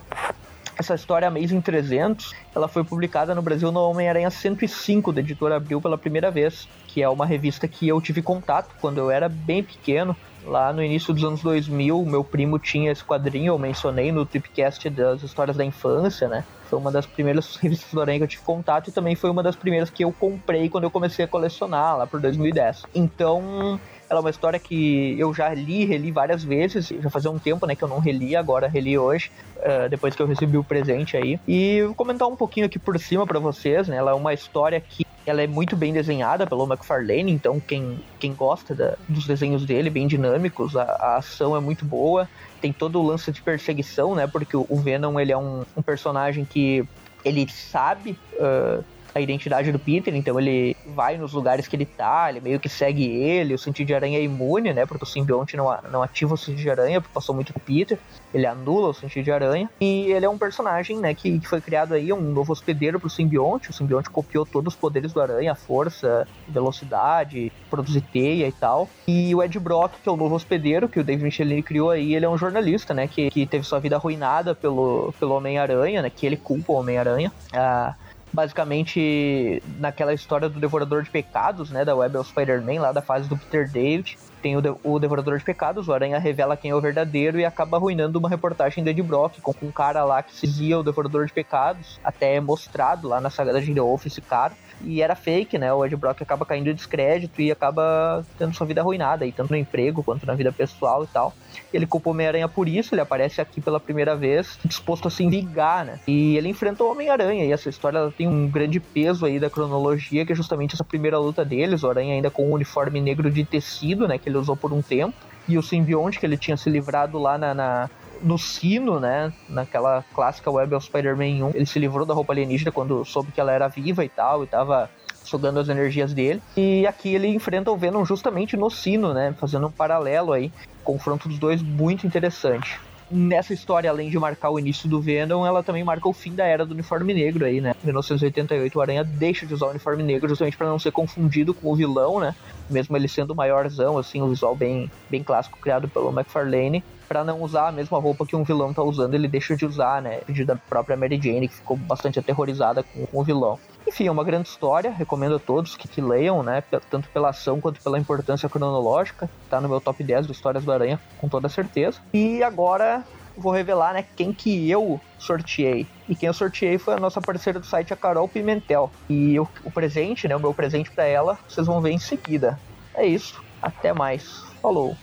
Essa história Amazing 300, ela foi publicada no Brasil no Homem-Aranha 105 da editora Abril pela primeira vez, que é uma revista que eu tive contato quando eu era bem pequeno. Lá no início dos anos 2000, meu primo tinha esse quadrinho, eu mencionei no Tripcast das histórias da infância, né? Foi uma das primeiras revistas do Aranha que eu tive contato e também foi uma das primeiras que eu comprei quando eu comecei a colecionar, lá por 2010. Então, ela é uma história que eu já li, reli várias vezes, já fazia um tempo, né, que eu não reli, agora reli hoje, uh, depois que eu recebi o presente aí. E vou comentar um pouquinho aqui por cima para vocês, né, ela é uma história que ela é muito bem desenhada pelo McFarlane, então quem, quem gosta da, dos desenhos dele, bem dinâmicos, a, a, ação é muito boa, tem todo o lance de perseguição, né, porque o, o Venom, ele é um, um personagem que ele sabe... Uh, a identidade do Peter, então ele vai nos lugares que ele tá, ele meio que segue ele, o sentido de aranha é imune, né, porque o simbionte não, não ativa o sentido de aranha, porque passou muito com o Peter, ele anula o sentido de aranha, e ele é um personagem, né, que, que foi criado aí, um novo hospedeiro pro simbionte, o simbionte copiou todos os poderes do aranha, força, velocidade, produzir teia e tal, e o Ed Brock, que é o novo hospedeiro, que o David Michelin criou aí, ele é um jornalista, né, que, que teve sua vida arruinada pelo, pelo Homem-Aranha, né, que ele culpa o Homem-Aranha, ah, basicamente naquela história do Devorador de Pecados, né, da Web of Spider-Man, lá da fase do Peter David. Tem o, de o Devorador de Pecados, o Aranha revela quem é o verdadeiro e acaba arruinando uma reportagem do Ed Brock com um cara lá que se dizia o Devorador de Pecados, até é mostrado lá na saga da Gilda Wolf esse cara e era fake, né? O Ed Brock acaba caindo em descrédito e acaba tendo sua vida arruinada, aí, tanto no emprego quanto na vida pessoal e tal. Ele culpa o Homem-Aranha por isso, ele aparece aqui pela primeira vez, disposto a se vingar, né? E ele enfrenta o Homem-Aranha, e essa história tem um grande peso aí da cronologia, que é justamente essa primeira luta deles, o Aranha ainda com um uniforme negro de tecido, né? Que ele usou por um tempo. E o simbionte que ele tinha se livrado lá na, na no sino, né? Naquela clássica Web of Spider-Man 1, ele se livrou da roupa alienígena quando soube que ela era viva e tal, e tava sugando as energias dele. E aqui ele enfrenta o Venom justamente no sino, né? Fazendo um paralelo aí. Confronto dos dois muito interessante. nessa história, além de marcar o início do Venom, ela também marca o fim da era do uniforme negro aí, né? Em 1988, o Aranha deixa de usar o uniforme negro justamente para não ser confundido com o vilão, né? Mesmo ele sendo maiorzão, assim, o visual bem, bem clássico criado pelo McFarlane, para não usar a mesma roupa que um vilão tá usando, ele deixa de usar, né? Pedido da própria Mary Jane, que ficou bastante aterrorizada com, com o vilão. Enfim, é uma grande história, recomendo a todos que, que leiam, né? Tanto pela ação quanto pela importância cronológica. Tá no meu top 10 de Histórias do Aranha, com toda certeza. E agora vou revelar, né, quem que eu sorteei. E quem eu sorteei foi a nossa parceira do site, a Carol Pimentel. E eu, o presente, né, o meu presente para ela, vocês vão ver em seguida. É isso. Até mais. Falou.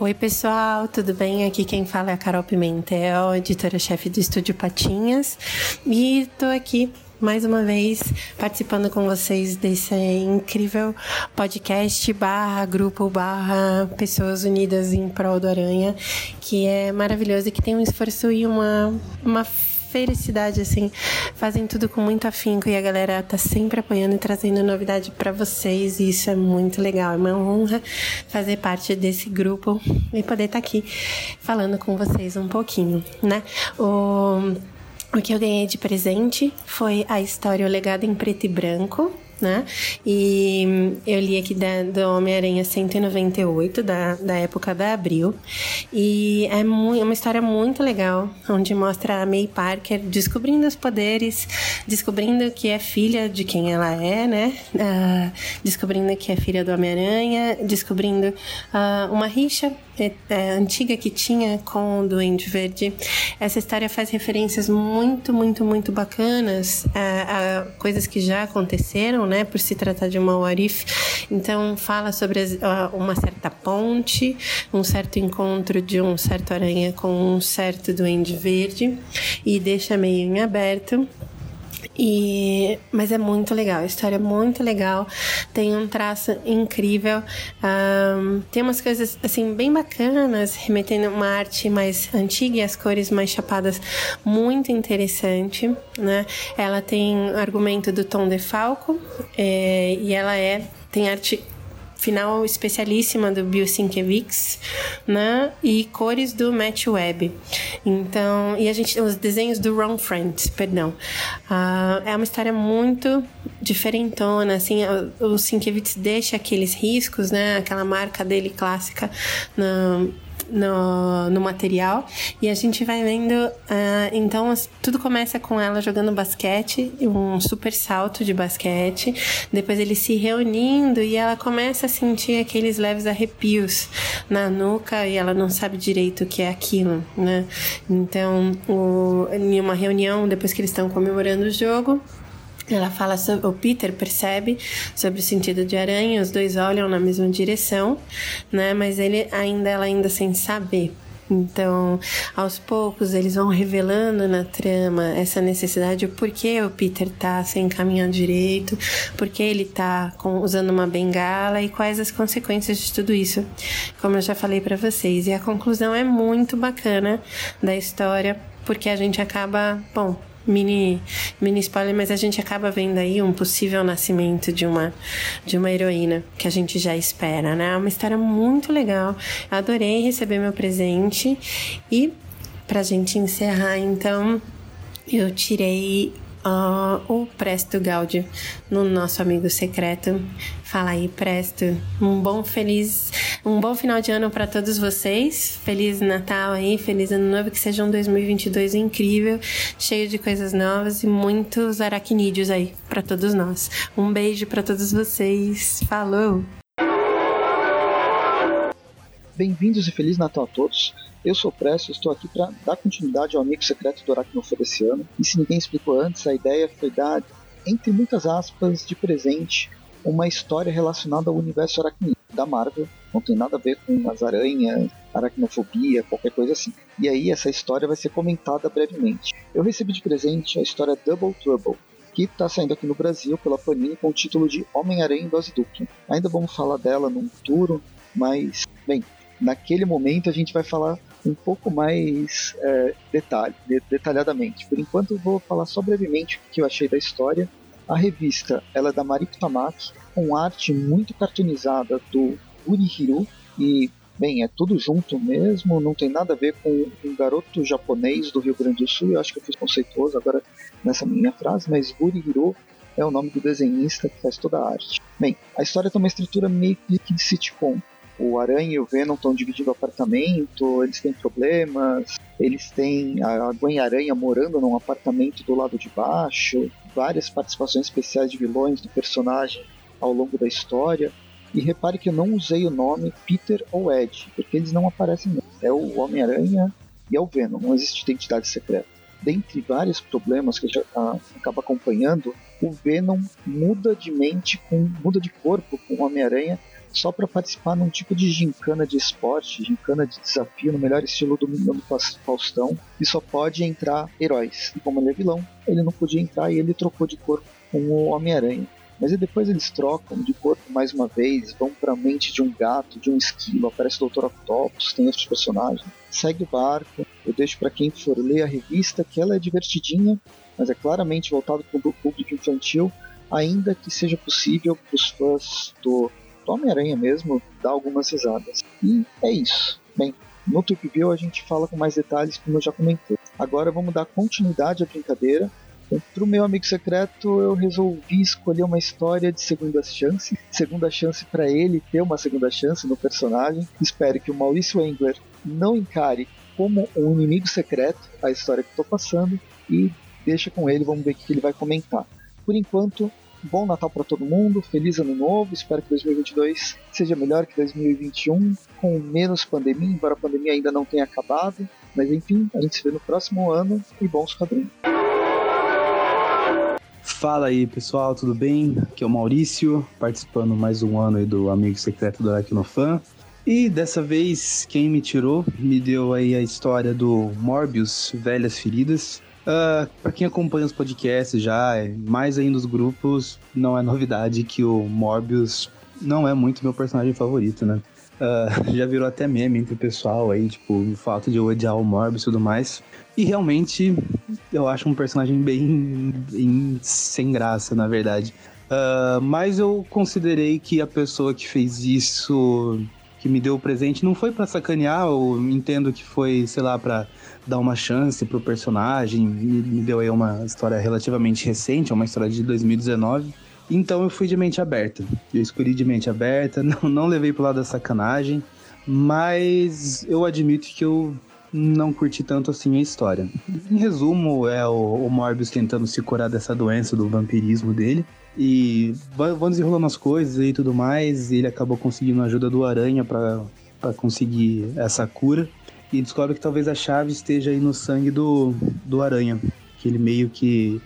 Oi, pessoal, tudo bem? Aqui quem fala é a Carol Pimentel, editora-chefe do Estúdio Patinhas. E tô aqui mais uma vez participando com vocês desse incrível podcast barra grupo barra pessoas unidas em prol do Aranha, que é maravilhoso e que tem um esforço e uma, uma felicidade, assim. Fazem tudo com muito afinco e a galera tá sempre apoiando e trazendo novidade para vocês. E isso é muito legal. É uma honra fazer parte desse grupo e poder estar tá aqui falando com vocês um pouquinho, né? O. O que eu ganhei de presente foi a história O Legado em Preto e Branco, né? E eu li aqui da, do Homem-Aranha 198, da, da época da Abril. E é, é uma história muito legal, onde mostra a May Parker descobrindo os poderes, descobrindo que é filha de quem ela é, né? Uh, descobrindo que é filha do Homem-Aranha, descobrindo uh, uma rixa antiga que tinha com o Duende Verde. Essa história faz referências muito, muito, muito bacanas a, a coisas que já aconteceram, né? Por se tratar de uma Warif. Então, fala sobre as, uma certa ponte, um certo encontro de um certo aranha com um certo Duende Verde e deixa meio em aberto. E, mas é muito legal, a história é muito legal, tem um traço incrível, um, tem umas coisas assim bem bacanas, remetendo uma arte mais antiga e as cores mais chapadas, muito interessante, né? Ela tem argumento do Tom DeFalco é, e ela é tem arte final especialíssima do Bill Sienkiewicz, né? E cores do Matt Webb. Então, e a gente os desenhos do Ron Friend, perdão. Uh, é uma história muito diferentona, assim, o, o Sienkiewicz deixa aqueles riscos, né? Aquela marca dele clássica no no, no material e a gente vai vendo. Uh, então, tudo começa com ela jogando basquete, um super salto de basquete, depois ele se reunindo e ela começa a sentir aqueles leves arrepios na nuca e ela não sabe direito o que é aquilo, né? Então, o, em uma reunião, depois que eles estão comemorando o jogo, ela fala sobre, o Peter percebe sobre o sentido de aranha, os dois olham na mesma direção, né? Mas ele ainda ela ainda sem saber. Então, aos poucos eles vão revelando na trama essa necessidade, o porquê o Peter tá sem caminhar direito, porque ele tá com, usando uma bengala e quais as consequências de tudo isso, como eu já falei para vocês. E a conclusão é muito bacana da história, porque a gente acaba, bom, mini, mini spoiler, mas a gente acaba vendo aí um possível nascimento de uma, de uma heroína que a gente já espera, né? É uma história muito legal. Adorei receber meu presente e pra gente encerrar, então, eu tirei uh, o Presto Gaudio no nosso amigo secreto. Fala aí, Presto. Um bom feliz, um bom final de ano para todos vocês. Feliz Natal aí, feliz ano novo, que seja um 2022 incrível, cheio de coisas novas e muitos aracnídeos aí para todos nós. Um beijo para todos vocês. Falou. Bem-vindos e feliz Natal a todos. Eu sou o Presto, estou aqui para dar continuidade ao amigo secreto do Aracnofo desse ano. E se ninguém explicou antes, a ideia foi dar, entre muitas aspas, de presente, uma história relacionada ao universo aracnídeo da Marvel. Não tem nada a ver com as aranhas, aracnofobia, qualquer coisa assim. E aí essa história vai ser comentada brevemente. Eu recebi de presente a história Double Trouble, que está saindo aqui no Brasil pela Panini com o título de Homem-Aranha em Dose Dupla. Ainda vamos falar dela no futuro, mas, bem, naquele momento a gente vai falar um pouco mais é, detalhe, detalhadamente. Por enquanto eu vou falar só brevemente o que eu achei da história. A revista ela é da Mariko Tamaki, com arte muito cartoonizada do Uri Hiru, e Bem, é tudo junto mesmo, não tem nada a ver com um garoto japonês do Rio Grande do Sul, eu acho que eu fiz conceituoso agora nessa minha frase, mas Guri Hiro é o nome do desenhista que faz toda a arte. Bem, a história tem uma estrutura meio que de sitcom. O Aranha e o Venom estão dividindo o apartamento, eles têm problemas, eles têm a Gwen Aranha morando num apartamento do lado de baixo, várias participações especiais de vilões do personagem ao longo da história. E repare que eu não usei o nome Peter ou Ed, porque eles não aparecem. É o Homem-Aranha e é o Venom, não existe identidade secreta. Dentre vários problemas que a gente acaba acompanhando, o Venom muda de mente, com, muda de corpo com o Homem-Aranha só para participar num tipo de gincana de esporte, gincana de desafio, no melhor estilo do Menino Faustão, e só pode entrar heróis. E como ele é vilão, ele não podia entrar e ele trocou de corpo com o Homem-Aranha. Mas depois eles trocam de corpo mais uma vez, vão para a mente de um gato, de um esquilo, aparece o Dr. Octopus, tem outros personagens. Segue o barco, eu deixo para quem for ler a revista que ela é divertidinha, mas é claramente voltado para o público infantil, ainda que seja possível para os fãs do Homem-Aranha mesmo dar algumas risadas. E é isso. Bem, no Tweep View a gente fala com mais detalhes, como eu já comentei. Agora vamos dar continuidade à brincadeira. Para o meu amigo secreto, eu resolvi escolher uma história de segunda chance. Segunda chance para ele ter uma segunda chance no personagem. Espero que o Maurício Engler não encare como um inimigo secreto a história que estou passando e deixa com ele, vamos ver o que ele vai comentar. Por enquanto, bom Natal para todo mundo, feliz ano novo, espero que 2022 seja melhor que 2021, com menos pandemia, embora a pandemia ainda não tenha acabado, mas enfim, a gente se vê no próximo ano e bons quadrinhos. Fala aí pessoal, tudo bem? Aqui é o Maurício, participando mais um ano aí do Amigo Secreto do Aracnofan. E dessa vez, quem me tirou, me deu aí a história do Morbius Velhas Feridas, Uh, ah, para quem acompanha os podcasts já, mais ainda os grupos, não é novidade que o Morbius não é muito meu personagem favorito, né? Uh, já virou até meme entre o pessoal aí, tipo, o fato de eu odiar o Morbius e tudo mais. E realmente eu acho um personagem bem, bem sem graça, na verdade. Uh, mas eu considerei que a pessoa que fez isso, que me deu o presente, não foi para sacanear, eu entendo que foi, sei lá, para dar uma chance pro personagem. Me, deu aí uma história relativamente recente, é uma história de 2019. Então eu fui de mente aberta. Eu escolhi de mente aberta, não, não levei pro lado da sacanagem, mas eu admito que eu não curti tanto assim a história. Em resumo, é o, o Morbius tentando se curar dessa doença do vampirismo dele. E vão desenrolando as coisas e tudo mais. E ele acabou conseguindo a ajuda do Aranha para conseguir essa cura e descobre que talvez a chave esteja aí no sangue do, do Aranha, que ele meio que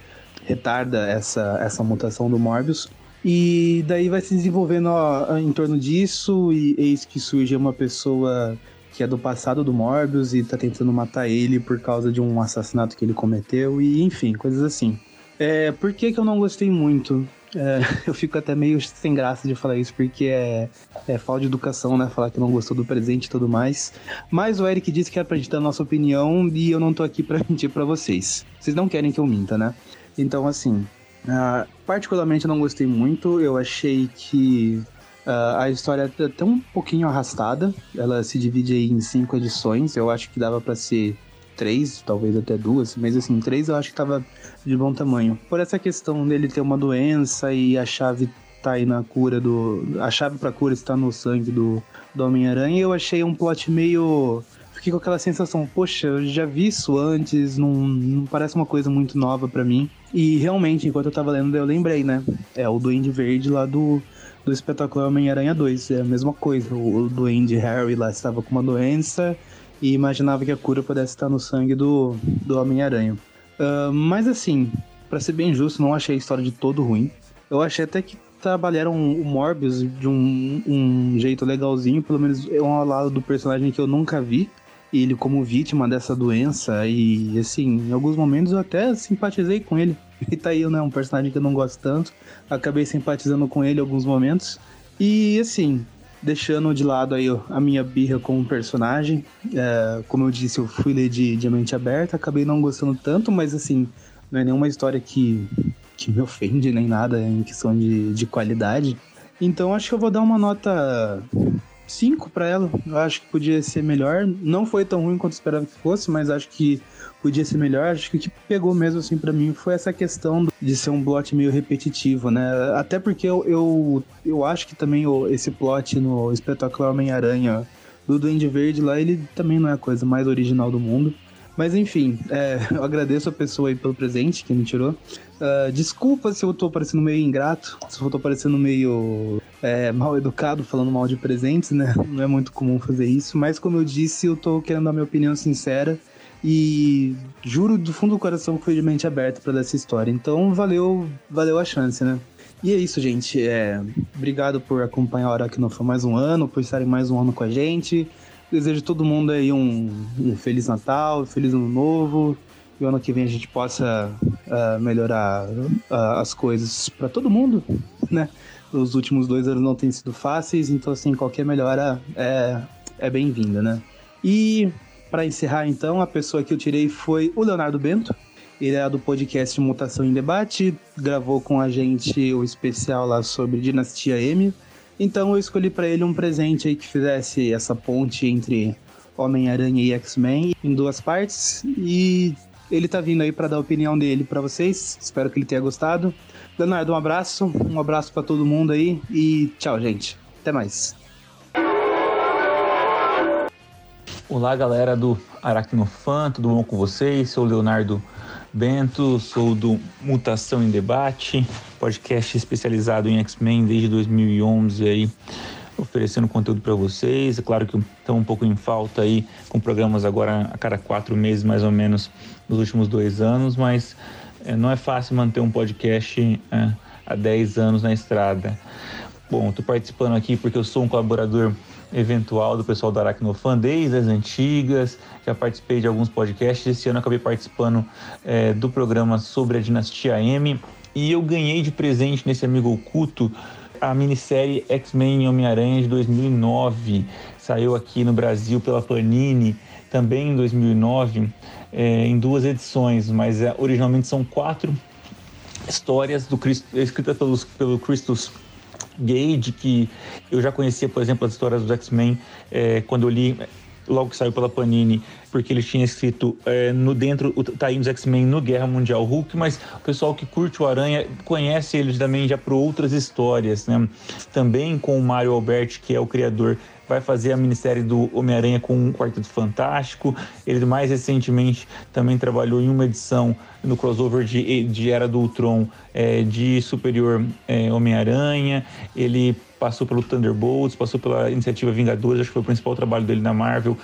retarda essa, essa mutação do Morbius. E daí vai se desenvolvendo ó, em torno disso, e eis que surge uma pessoa que é do passado do Morbius e tá tentando matar ele por causa de um assassinato que ele cometeu, e enfim, coisas assim. É, por que, que eu não gostei muito? É, eu fico até meio sem graça de falar isso, porque é, é falta de educação, né? Falar que não gostou do presente e tudo mais. Mas o Eric disse que era pra gente dar a nossa opinião e eu não tô aqui pra mentir pra vocês. Vocês não querem que eu minta, né? Então, assim, uh, particularmente eu não gostei muito. Eu achei que uh, a história é até um pouquinho arrastada. Ela se divide em cinco edições. Eu acho que dava para ser três, talvez até duas, mas assim, três eu acho que tava de bom tamanho. Por essa questão dele ter uma doença e a chave tá aí na cura do. A chave pra cura está no sangue do, do Homem-Aranha, eu achei um plot meio. Fiquei com aquela sensação, poxa, eu já vi isso antes, não, não parece uma coisa muito nova para mim. E realmente, enquanto eu tava lendo, eu lembrei, né? É o Duende Verde lá do, do espetáculo Homem-Aranha 2. É a mesma coisa. O, o Duende Harry lá estava com uma doença e imaginava que a cura pudesse estar no sangue do, do Homem-Aranha. Uh, mas assim, para ser bem justo, não achei a história de todo ruim. Eu achei até que trabalharam o Morbius de um, um jeito legalzinho, pelo menos é um lado do personagem que eu nunca vi. Ele como vítima dessa doença e assim, em alguns momentos eu até simpatizei com ele. E tá aí, né, um personagem que eu não gosto tanto. Acabei simpatizando com ele em alguns momentos. E assim, deixando de lado aí a minha birra com o personagem. É, como eu disse, eu fui ler de, de mente aberta, acabei não gostando tanto, mas assim, não é nenhuma história que, que me ofende nem nada em questão de, de qualidade. Então acho que eu vou dar uma nota 5 para ela. Eu acho que podia ser melhor. Não foi tão ruim quanto esperava que fosse, mas acho que podia ser melhor. Acho que o que pegou mesmo assim para mim foi essa questão de ser um plot meio repetitivo, né? Até porque eu, eu, eu acho que também esse plot no Espetacular Homem-Aranha do Duende Verde lá, ele também não é a coisa mais original do mundo. Mas enfim, é, eu agradeço a pessoa aí pelo presente que me tirou. Uh, desculpa se eu tô parecendo meio ingrato, se eu tô parecendo meio é, mal educado, falando mal de presentes, né? Não é muito comum fazer isso, mas como eu disse, eu tô querendo dar minha opinião sincera e juro do fundo do coração que fui de mente aberta para essa história. Então valeu, valeu a chance, né? E é isso, gente. É, obrigado por acompanhar a foi mais um ano, por estarem mais um ano com a gente. Desejo a todo mundo aí um, um Feliz Natal, um Feliz Ano Novo. E o ano que vem a gente possa uh, melhorar uh, as coisas para todo mundo, né? Os últimos dois anos não têm sido fáceis, então assim, qualquer melhora é, é bem-vinda, né? E para encerrar então, a pessoa que eu tirei foi o Leonardo Bento. Ele é do podcast Mutação em Debate, gravou com a gente o especial lá sobre Dinastia M. Então eu escolhi para ele um presente aí que fizesse essa ponte entre Homem-Aranha e X-Men em duas partes e ele tá vindo aí para dar a opinião dele para vocês. Espero que ele tenha gostado. Leonardo, um abraço, um abraço para todo mundo aí e tchau, gente. Até mais. Olá, galera do Aracnofan, tudo bom com vocês? Sou Leonardo Bento, sou do Mutação em Debate, podcast especializado em X-Men desde 2011 aí, oferecendo conteúdo para vocês. É claro que estamos um pouco em falta aí com programas agora a cada quatro meses mais ou menos nos últimos dois anos, mas é, não é fácil manter um podcast é, há 10 anos na estrada. Bom, estou participando aqui porque eu sou um colaborador eventual do pessoal da Aracnofan desde as antigas, já participei de alguns podcasts. Esse ano acabei participando é, do programa sobre a Dinastia M e eu ganhei de presente nesse amigo oculto a minissérie X-Men Homem-Aranha de 2009. Saiu aqui no Brasil pela Panini também em 2009, é, em duas edições, mas é, originalmente são quatro histórias do escritas pelos, pelo Christus Gage, que eu já conhecia, por exemplo, as histórias dos X-Men é, quando eu li logo que saiu pela Panini, porque ele tinha escrito é, no dentro o Taim dos X-Men no Guerra Mundial Hulk, mas o pessoal que curte o Aranha conhece ele também já por outras histórias, né? Também com o Mario Alberti, que é o criador vai fazer a minissérie do Homem-Aranha com o Quarteto Fantástico. Ele mais recentemente também trabalhou em uma edição no crossover de, de Era do Ultron é, de Superior é, Homem-Aranha. Ele passou pelo Thunderbolts, passou pela iniciativa Vingadores, acho que foi o principal trabalho dele na Marvel,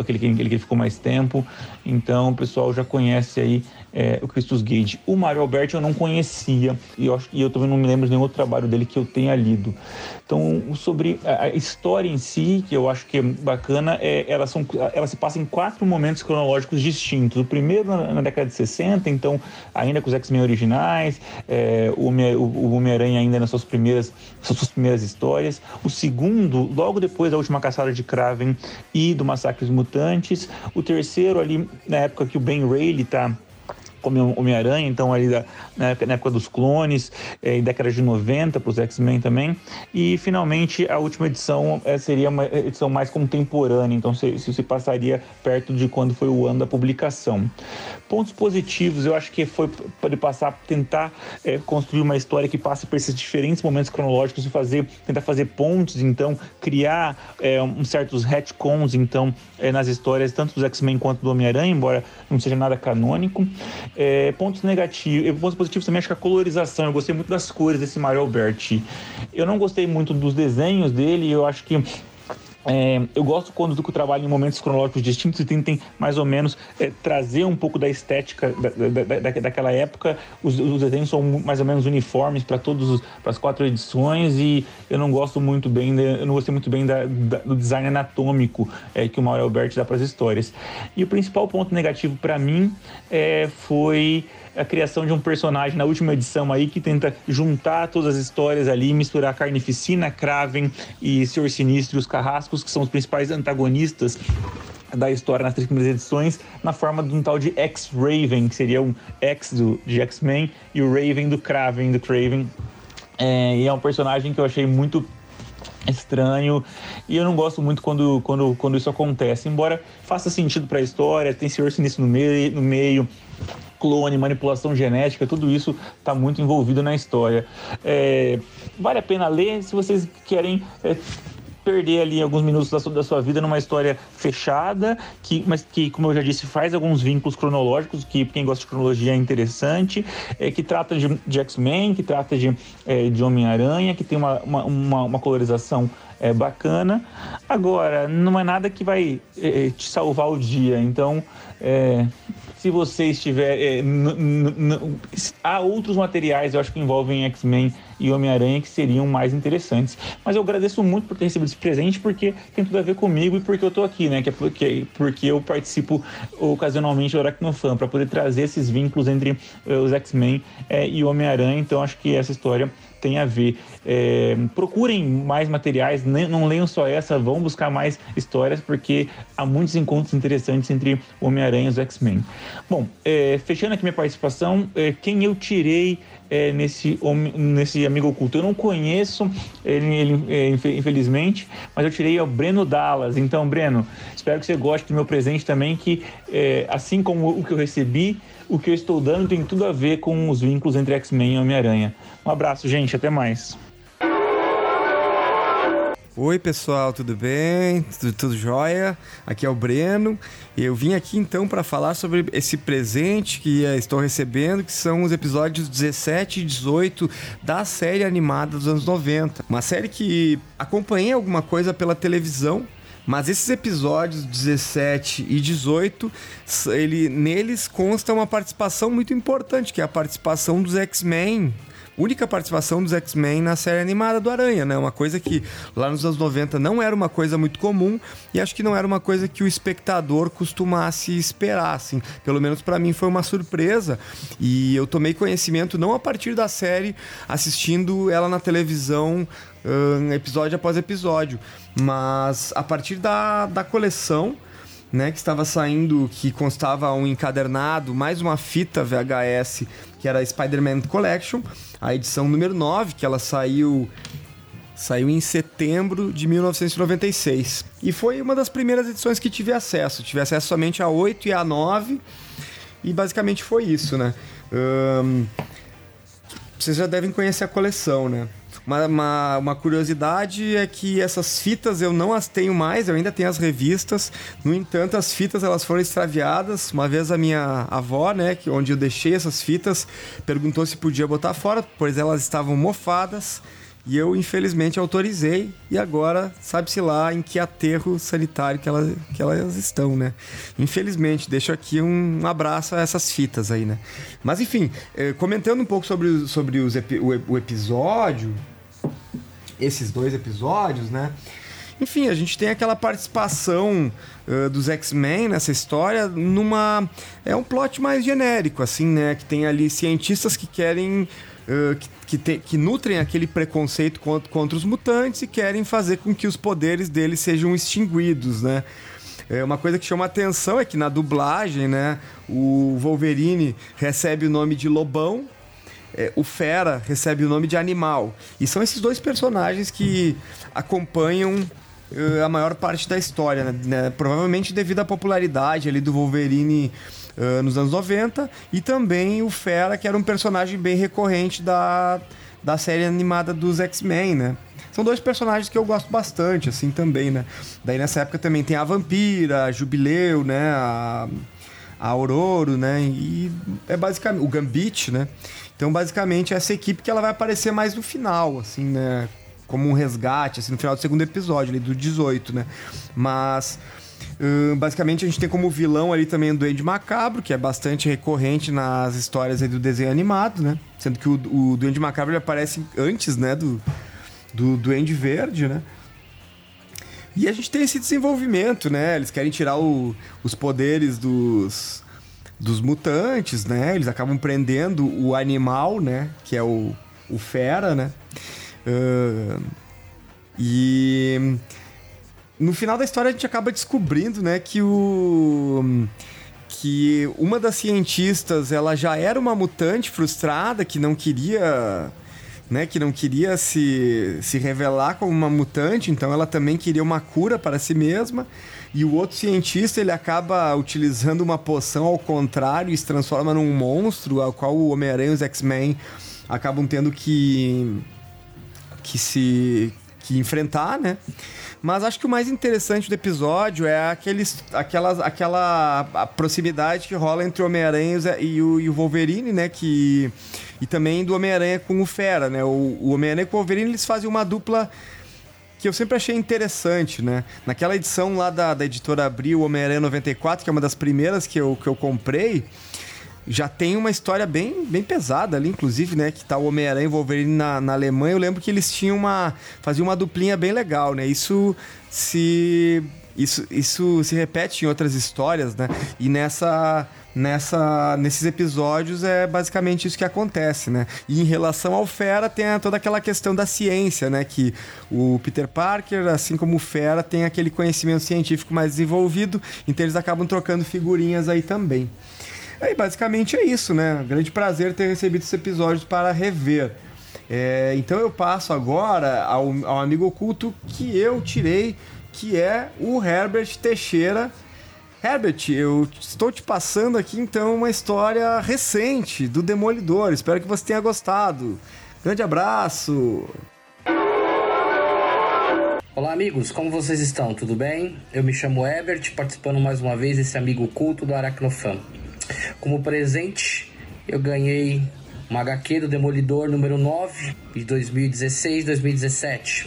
aquele, que, aquele que ficou mais tempo. Então o pessoal já conhece aí é, o Christus Gage. O Mario Alberti eu não conhecia e eu, e eu também não me lembro de nenhum outro trabalho dele que eu tenha lido. Então, sobre a história em si, que eu acho que é bacana, é, ela, são, ela se passa em quatro momentos cronológicos distintos. O primeiro na, na década de 60, então, ainda com os X-Men originais, é, o, o Homem-Aranha ainda nas suas primeiras, suas primeiras histórias. O segundo, logo depois da última caçada de Kraven e do Massacre dos Mutantes. O terceiro, ali na época que o Ben Reilly está como Homem-Aranha, então ali da, na, época, na época dos clones, é, em década de 90 para os X-Men também. E finalmente a última edição é, seria uma edição mais contemporânea, então se, se, passaria perto de quando foi o ano da publicação. Pontos positivos, eu acho que foi para passar, tentar é, construir uma história que passe por esses diferentes momentos cronológicos e fazer, tentar fazer pontes, então criar é, um certos retcons, então é, nas histórias tanto dos X-Men quanto do Homem-Aranha, embora não seja nada canônico. É, pontos negativos, pontos positivos também acho que a colorização. Eu gostei muito das cores desse Mario Alberti. Eu não gostei muito dos desenhos dele. Eu acho que é, eu gosto quando o trabalha em momentos cronológicos distintos e tentem mais ou menos é, trazer um pouco da estética da, da, da, daquela época. Os, os, desenhos são mais ou menos uniformes para para as quatro edições e eu não gosto muito bem, eu não gostei muito bem do design anatômico é, que o Mauro Alberti dá para as histórias. E o principal ponto negativo para mim é, foi a criação de um personagem na última edição aí que tenta juntar todas as histórias ali, misturar Carnificina, Kraven e Senhor Sinistro e os Carrascos, que são os principais antagonistas da história nas três primeiras edições, na forma de um tal de X-Raven, que seria um X do, de X-Men, e o Raven do Kraven, do Craven. É, e é um personagem que eu achei muito estranho e eu não gosto muito quando, quando, quando isso acontece. Embora faça sentido para a história, tem Senhor Sinistro no meio, no meio clone, manipulação genética, tudo isso está muito envolvido na história. É, vale a pena ler se vocês querem é, perder ali alguns minutos da sua, da sua, vida numa história fechada, que, mas que, como eu já disse, faz alguns vínculos cronológicos, que quem gosta de cronologia é interessante, é, que trata de, de X-Men, que trata de, é, de Homem-Aranha, que tem uma, uma, uma, uma colorização é, bacana. Agora, não é nada que vai é, te salvar o dia, então. Se você estiver. É, há outros materiais, eu acho que envolvem X-Men e Homem-Aranha que seriam mais interessantes. Mas eu agradeço muito por ter recebido esse presente, porque tem tudo a ver comigo e porque eu tô aqui, né? Que é porque, porque eu participo ocasionalmente do Aracnofan, para poder trazer esses vínculos entre eh, os X-Men é, e Homem-Aranha. Então acho que essa história tem a ver. É, procurem mais materiais, não leiam só essa, vão buscar mais histórias, porque há muitos encontros interessantes entre Homem-Aranha e os X-Men. Bom, é, fechando aqui minha participação, é, quem eu tirei é, nesse, nesse Amigo Oculto. Eu não conheço ele, ele é, infelizmente, mas eu tirei o Breno Dallas. Então, Breno, espero que você goste do meu presente também, que é, assim como o que eu recebi, o que eu estou dando tem tudo a ver com os vínculos entre X-Men e Homem-Aranha. Um abraço, gente. Até mais. Oi, pessoal, tudo bem? Tudo, tudo jóia? Aqui é o Breno. Eu vim aqui então para falar sobre esse presente que estou recebendo, que são os episódios 17 e 18 da série animada dos anos 90. Uma série que acompanhei alguma coisa pela televisão, mas esses episódios 17 e 18, ele, neles consta uma participação muito importante, que é a participação dos X-Men única participação dos X-Men na série animada do Aranha, né? Uma coisa que lá nos anos 90 não era uma coisa muito comum e acho que não era uma coisa que o espectador costumasse esperar, assim. Pelo menos para mim foi uma surpresa e eu tomei conhecimento não a partir da série, assistindo ela na televisão um, episódio após episódio, mas a partir da, da coleção né, que estava saindo, que constava um encadernado, mais uma fita VHS, que era Spider-Man Collection, a edição número 9, que ela saiu saiu em setembro de 1996. E foi uma das primeiras edições que tive acesso. Tive acesso somente a 8 e a 9. E basicamente foi isso, né? Um, vocês já devem conhecer a coleção, né? Uma, uma, uma, curiosidade é que essas fitas eu não as tenho mais, eu ainda tenho as revistas. No entanto, as fitas elas foram extraviadas. Uma vez a minha avó, né, que, onde eu deixei essas fitas, perguntou se podia botar fora, pois elas estavam mofadas. E eu, infelizmente, autorizei. E agora, sabe-se lá em que aterro sanitário que elas, que elas estão, né? Infelizmente, deixo aqui um abraço a essas fitas aí, né? Mas, enfim, eh, comentando um pouco sobre, sobre os, o, o episódio, esses dois episódios, né? Enfim, a gente tem aquela participação uh, dos X-Men nessa história numa. É um plot mais genérico, assim, né? Que tem ali cientistas que querem. Uh, que, que, te, que, nutrem aquele preconceito contra, contra os mutantes e querem fazer com que os poderes deles sejam extinguidos, né? É uma coisa que chama atenção é que na dublagem, né, o Wolverine recebe o nome de Lobão é, o Fera recebe o nome de Animal. E são esses dois personagens que acompanham uh, a maior parte da história, né? né? Provavelmente devido à popularidade ali do Wolverine uh, nos anos 90 e também o Fera, que era um personagem bem recorrente da, da série animada dos X-Men, né? São dois personagens que eu gosto bastante, assim, também, né? Daí nessa época também tem a Vampira, a Jubileu, né? A, a Aurora, né? E é basicamente... O Gambit, né? Então, basicamente, essa equipe que ela vai aparecer mais no final, assim, né? Como um resgate, assim, no final do segundo episódio, ali, do 18, né? Mas. Uh, basicamente a gente tem como vilão ali também o Duende Macabro, que é bastante recorrente nas histórias do desenho animado, né? Sendo que o, o Duende Macabro ele aparece antes, né, do, do Duende Verde, né? E a gente tem esse desenvolvimento, né? Eles querem tirar o, os poderes dos, dos mutantes, né? Eles acabam prendendo o animal, né? Que é o, o fera, né? Uh, e no final da história a gente acaba descobrindo, né? Que o que uma das cientistas ela já era uma mutante frustrada que não queria né, que não queria se, se revelar como uma mutante, então ela também queria uma cura para si mesma. E o outro cientista, ele acaba utilizando uma poção ao contrário e se transforma num monstro, ao qual o Homem-Aranha e os X-Men acabam tendo que que se que enfrentar, né? Mas acho que o mais interessante do episódio é aqueles, aquelas, aquela proximidade que rola entre o Homem-Aranha e o, e o Wolverine, né? Que, e também do Homem-Aranha com o Fera, né? O, o Homem-Aranha com o Wolverine, eles fazem uma dupla que eu sempre achei interessante, né? Naquela edição lá da, da editora Abril, Homem-Aranha 94, que é uma das primeiras que eu, que eu comprei, já tem uma história bem, bem pesada ali, inclusive, né? Que tá o Homem-Aranha e Wolverine na, na Alemanha. Eu lembro que eles tinham uma. faziam uma duplinha bem legal, né? Isso se. Isso, isso se repete em outras histórias, né? E nessa. Nessa, nesses episódios é basicamente isso que acontece, né? E em relação ao Fera tem toda aquela questão da ciência, né? Que o Peter Parker, assim como o Fera, tem aquele conhecimento científico mais desenvolvido, então eles acabam trocando figurinhas aí também. Aí, basicamente é isso, né? Grande prazer ter recebido esse episódio para rever. É, então eu passo agora ao, ao amigo oculto que eu tirei, que é o Herbert Teixeira. Herbert, eu estou te passando aqui então uma história recente do Demolidor. Espero que você tenha gostado. Grande abraço! Olá amigos, como vocês estão? Tudo bem? Eu me chamo Herbert, participando mais uma vez desse amigo oculto do Aracnofan. Como presente, eu ganhei uma HQ do Demolidor número 9 de 2016-2017.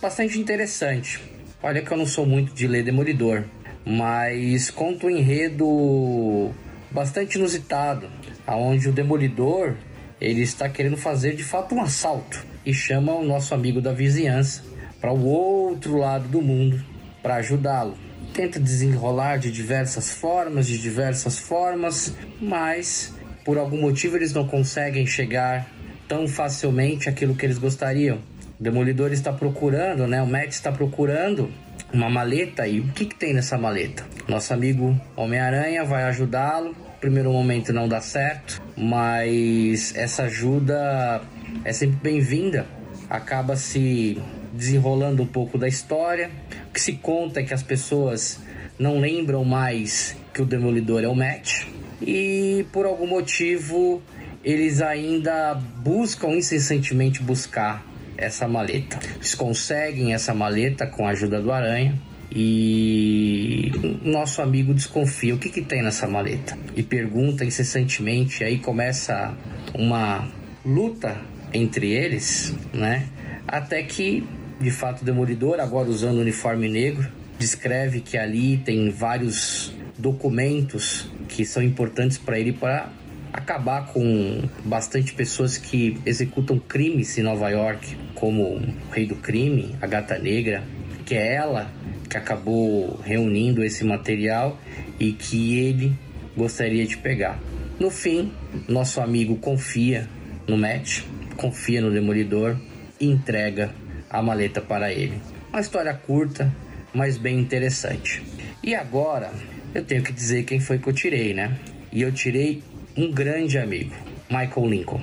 Bastante interessante. Olha que eu não sou muito de ler Demolidor, mas conta um enredo bastante inusitado, aonde o Demolidor ele está querendo fazer de fato um assalto e chama o nosso amigo da vizinhança para o outro lado do mundo para ajudá-lo tenta desenrolar de diversas formas, de diversas formas, mas por algum motivo eles não conseguem chegar tão facilmente aquilo que eles gostariam. Demolidor está procurando, né? O Matt está procurando uma maleta e o que, que tem nessa maleta? Nosso amigo Homem-Aranha vai ajudá-lo. Primeiro momento não dá certo, mas essa ajuda é sempre bem-vinda. Acaba se desenrolando um pouco da história. O que se conta é que as pessoas não lembram mais que o Demolidor é o Matt e por algum motivo eles ainda buscam incessantemente buscar essa maleta. Eles conseguem essa maleta com a ajuda do Aranha e nosso amigo desconfia o que, que tem nessa maleta e pergunta incessantemente. Aí começa uma luta entre eles, né? Até que de fato demolidor, agora usando o uniforme negro, descreve que ali tem vários documentos que são importantes para ele para acabar com bastante pessoas que executam crimes em Nova York, como o Rei do Crime, a Gata Negra, que é ela que acabou reunindo esse material e que ele gostaria de pegar. No fim, nosso amigo confia no Matt, confia no Demolidor e entrega a maleta para ele. Uma história curta, mas bem interessante. E agora eu tenho que dizer quem foi que eu tirei, né? E eu tirei um grande amigo, Michael Lincoln.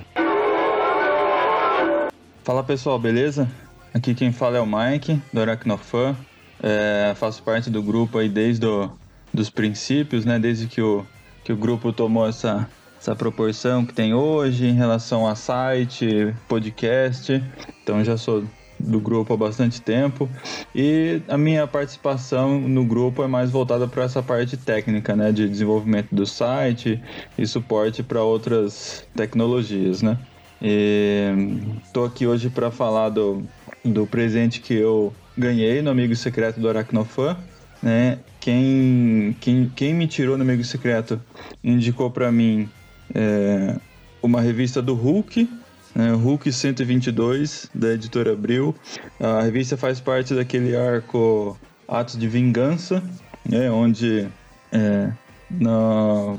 Fala pessoal, beleza? Aqui quem fala é o Mike, do Aracnofan. É, faço parte do grupo aí desde o, dos princípios, né? Desde que o, que o grupo tomou essa, essa proporção que tem hoje em relação a site, podcast. Então já sou do grupo há bastante tempo e a minha participação no grupo é mais voltada para essa parte técnica, né, de desenvolvimento do site e suporte para outras tecnologias, né. Estou aqui hoje para falar do, do presente que eu ganhei no Amigo Secreto do Aracnofan, né. Quem, quem, quem me tirou no Amigo Secreto indicou para mim é, uma revista do Hulk, né, Hulk 122, da editora Abril. A revista faz parte daquele arco Atos de Vingança, né, onde é,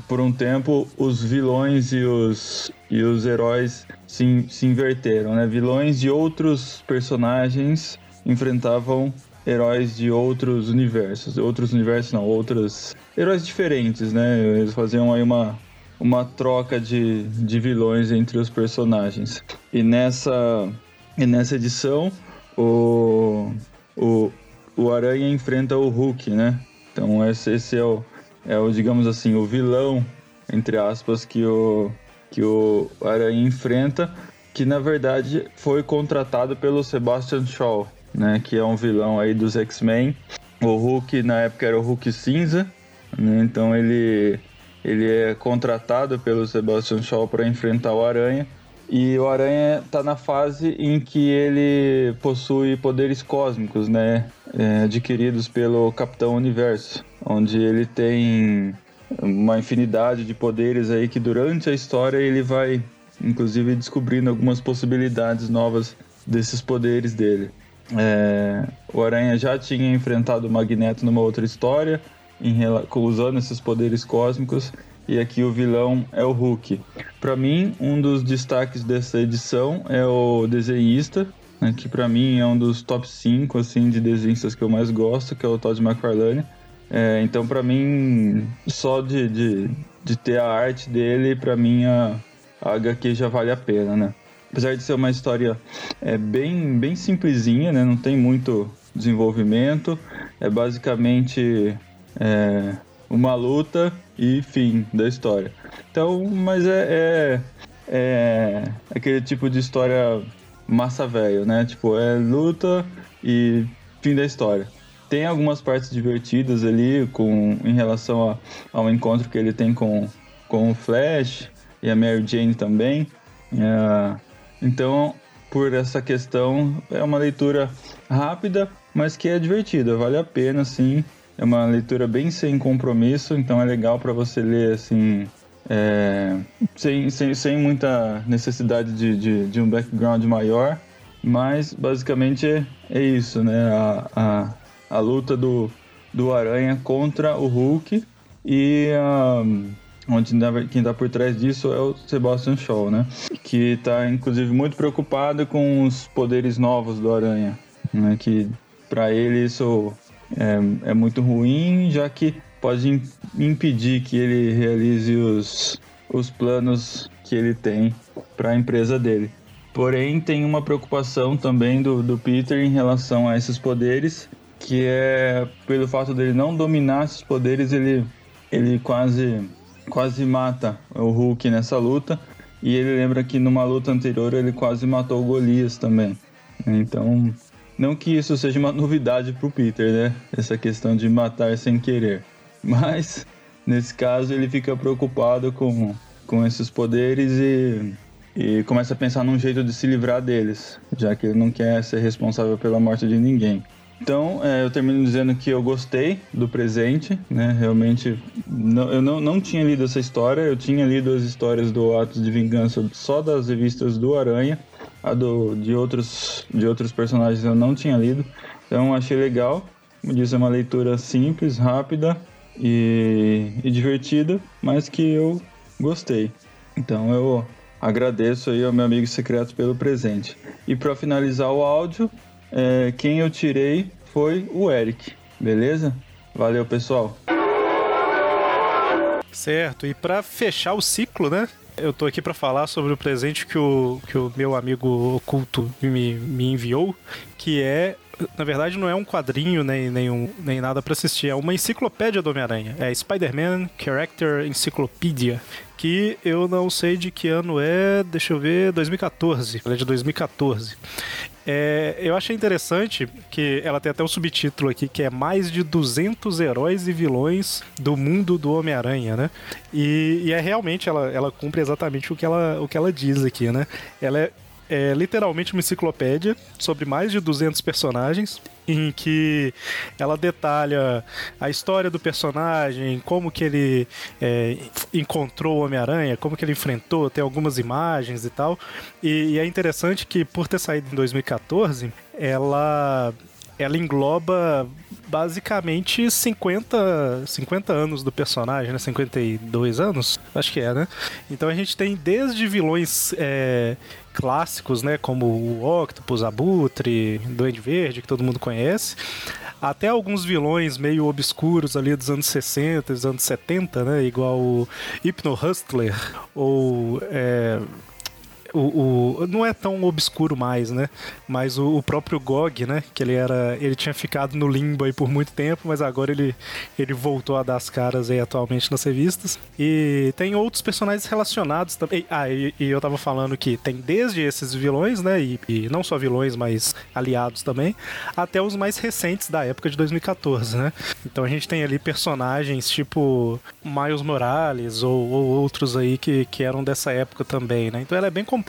por um tempo os vilões e os, e os heróis se, se inverteram. Né? Vilões de outros personagens enfrentavam heróis de outros universos. Outros universos não, outros heróis diferentes, né? Eles faziam aí uma, uma troca de, de vilões entre os personagens. E nessa, e nessa edição, o, o, o Aranha enfrenta o Hulk, né? Então esse, esse é, o, é o, digamos assim, o vilão, entre aspas, que o, que o Aranha enfrenta, que na verdade foi contratado pelo Sebastian Shaw, né? Que é um vilão aí dos X-Men. O Hulk, na época, era o Hulk cinza, né? Então ele, ele é contratado pelo Sebastian Shaw para enfrentar o Aranha. E o Aranha está na fase em que ele possui poderes cósmicos, né? É, adquiridos pelo Capitão Universo, onde ele tem uma infinidade de poderes aí que durante a história ele vai, inclusive, descobrindo algumas possibilidades novas desses poderes dele. É, o Aranha já tinha enfrentado o Magneto numa outra história, em, usando esses poderes cósmicos, e aqui o vilão é o Hulk. Para mim, um dos destaques dessa edição é o desenhista, né, que para mim é um dos top 5 assim, de desenhistas que eu mais gosto, que é o Todd McFarlane. É, então, para mim, só de, de, de, ter a arte dele, para mim a, a HQ já vale a pena, né? Apesar de ser uma história é, bem, bem simplesinha, né? Não tem muito desenvolvimento. É basicamente é, uma luta e fim da história. Então, mas é, é, é aquele tipo de história massa velho, né? Tipo, é luta e fim da história. Tem algumas partes divertidas ali com, em relação a, ao encontro que ele tem com, com o Flash e a Mary Jane também. É, então, por essa questão, é uma leitura rápida, mas que é divertida, vale a pena, sim. É uma leitura bem sem compromisso, então é legal para você ler assim, é, sem, sem, sem muita necessidade de, de, de, um background maior, mas basicamente é, isso, né? A, a, a, luta do, do Aranha contra o Hulk e onde quem está por trás disso é o Sebastian Shaw, né? Que está inclusive muito preocupado com os poderes novos do Aranha, né? Que para ele isso é, é muito ruim, já que pode impedir que ele realize os, os planos que ele tem para a empresa dele. Porém, tem uma preocupação também do, do Peter em relação a esses poderes, que é pelo fato dele não dominar esses poderes, ele, ele quase, quase mata o Hulk nessa luta. E ele lembra que numa luta anterior ele quase matou o Golias também. Então, não que isso seja uma novidade pro Peter, né? Essa questão de matar sem querer. Mas, nesse caso, ele fica preocupado com, com esses poderes e, e começa a pensar num jeito de se livrar deles, já que ele não quer ser responsável pela morte de ninguém. Então, é, eu termino dizendo que eu gostei do presente, né? Realmente, não, eu não, não tinha lido essa história, eu tinha lido as histórias do Atos de Vingança só das revistas do Aranha, a do, de, outros, de outros personagens eu não tinha lido, então achei legal. Como disse, é uma leitura simples, rápida e, e divertida, mas que eu gostei. Então eu agradeço aí ao meu amigo secreto pelo presente. E para finalizar o áudio, é, quem eu tirei foi o Eric, beleza? Valeu, pessoal. Certo, e para fechar o ciclo, né? Eu tô aqui para falar sobre o presente que o, que o meu amigo oculto me, me enviou, que é na verdade, não é um quadrinho nem, nem, um, nem nada para assistir, é uma enciclopédia do Homem-Aranha. É Spider-Man Character Encyclopedia, que eu não sei de que ano é, deixa eu ver, 2014. Ela é de 2014. É, eu achei interessante que ela tem até um subtítulo aqui que é mais de 200 heróis e vilões do mundo do Homem-Aranha, né? E, e, é realmente ela, ela cumpre exatamente o que ela, o que ela diz aqui, né? Ela é é literalmente uma enciclopédia sobre mais de 200 personagens, em que ela detalha a história do personagem, como que ele é, encontrou o Homem-Aranha, como que ele enfrentou, tem algumas imagens e tal. E, e é interessante que, por ter saído em 2014, ela ela engloba basicamente 50, 50 anos do personagem, né? 52 anos? Acho que é, né? Então a gente tem desde vilões é, clássicos, né? Como o Octopus, Abutre, Duende Verde, que todo mundo conhece, até alguns vilões meio obscuros ali dos anos 60, dos anos 70, né? Igual o Hypno Hustler ou é, o, o, não é tão obscuro mais, né? Mas o, o, próprio Gog, né? Que ele era, ele tinha ficado no limbo aí por muito tempo, mas agora ele, ele voltou a dar as caras aí atualmente nas revistas. E tem outros personagens relacionados também. Ah, e, e eu tava falando que tem desde esses vilões, né? E, e, não só vilões, mas aliados também, até os mais recentes da época de 2014, né? Então a gente tem ali personagens tipo Miles Morales ou, ou outros aí que, que eram dessa época também, né? Então ela é bem completa.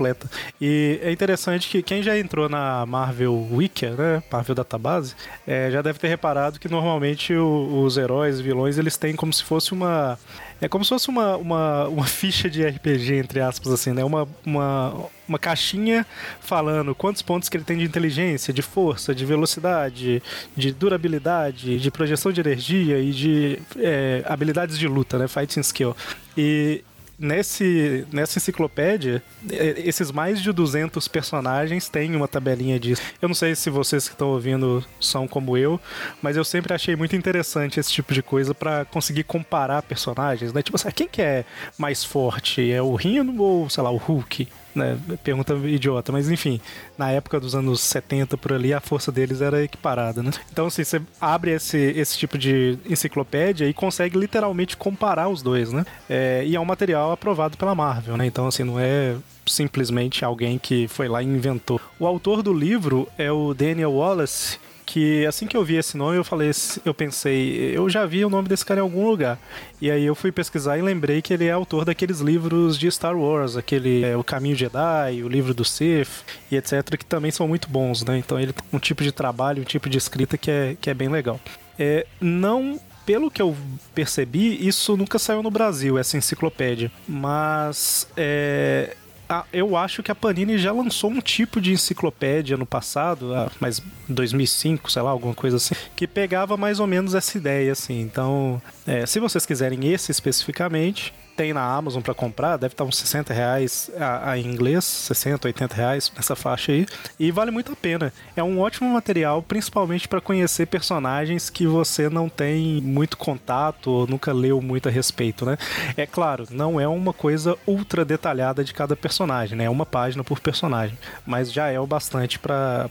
E é interessante que quem já entrou na Marvel Wiki, né, Marvel Database, é, já deve ter reparado que normalmente o, os heróis vilões eles têm como se fosse uma é como se fosse uma, uma, uma ficha de RPG, entre aspas, assim, né? Uma, uma, uma caixinha falando quantos pontos que ele tem de inteligência, de força, de velocidade, de durabilidade, de projeção de energia e de é, habilidades de luta, né? Fighting skill. E nesse, nessa enciclopédia, é, esses mais de 200 personagens têm uma tabelinha disso. Eu não sei se vocês que estão ouvindo são como eu, mas eu sempre achei muito interessante esse tipo de coisa para conseguir comparar personagens, né? Tipo assim, quem que é mais forte? É o Rhino ou, sei lá, o Hulk? Né? Pergunta idiota, mas enfim, na época dos anos 70 por ali, a força deles era equiparada, né? Então, assim, você abre esse, esse tipo de enciclopédia e consegue literalmente comparar os dois, né? É, e é um material aprovado pela Marvel, né? Então, assim, não é simplesmente alguém que foi lá e inventou. O autor do livro é o Daniel Wallace, que assim que eu vi esse nome, eu falei, eu pensei, eu já vi o nome desse cara em algum lugar. E aí eu fui pesquisar e lembrei que ele é autor daqueles livros de Star Wars, aquele é, O Caminho Jedi, o livro do Sith e etc, que também são muito bons, né? Então ele tem um tipo de trabalho, um tipo de escrita que é, que é bem legal. É, não pelo que eu percebi, isso nunca saiu no Brasil, essa enciclopédia. Mas é, a, eu acho que a Panini já lançou um tipo de enciclopédia no passado, ah, mas 2005, sei lá, alguma coisa assim, que pegava mais ou menos essa ideia, assim. Então, é, se vocês quiserem esse especificamente, tem na Amazon para comprar, deve estar uns 60 reais a, a, em inglês, 60, 80 reais nessa faixa aí, e vale muito a pena. É um ótimo material, principalmente para conhecer personagens que você não tem muito contato ou nunca leu muito a respeito, né? É claro, não é uma coisa ultra detalhada de cada personagem, né? É uma página por personagem, mas já é o bastante para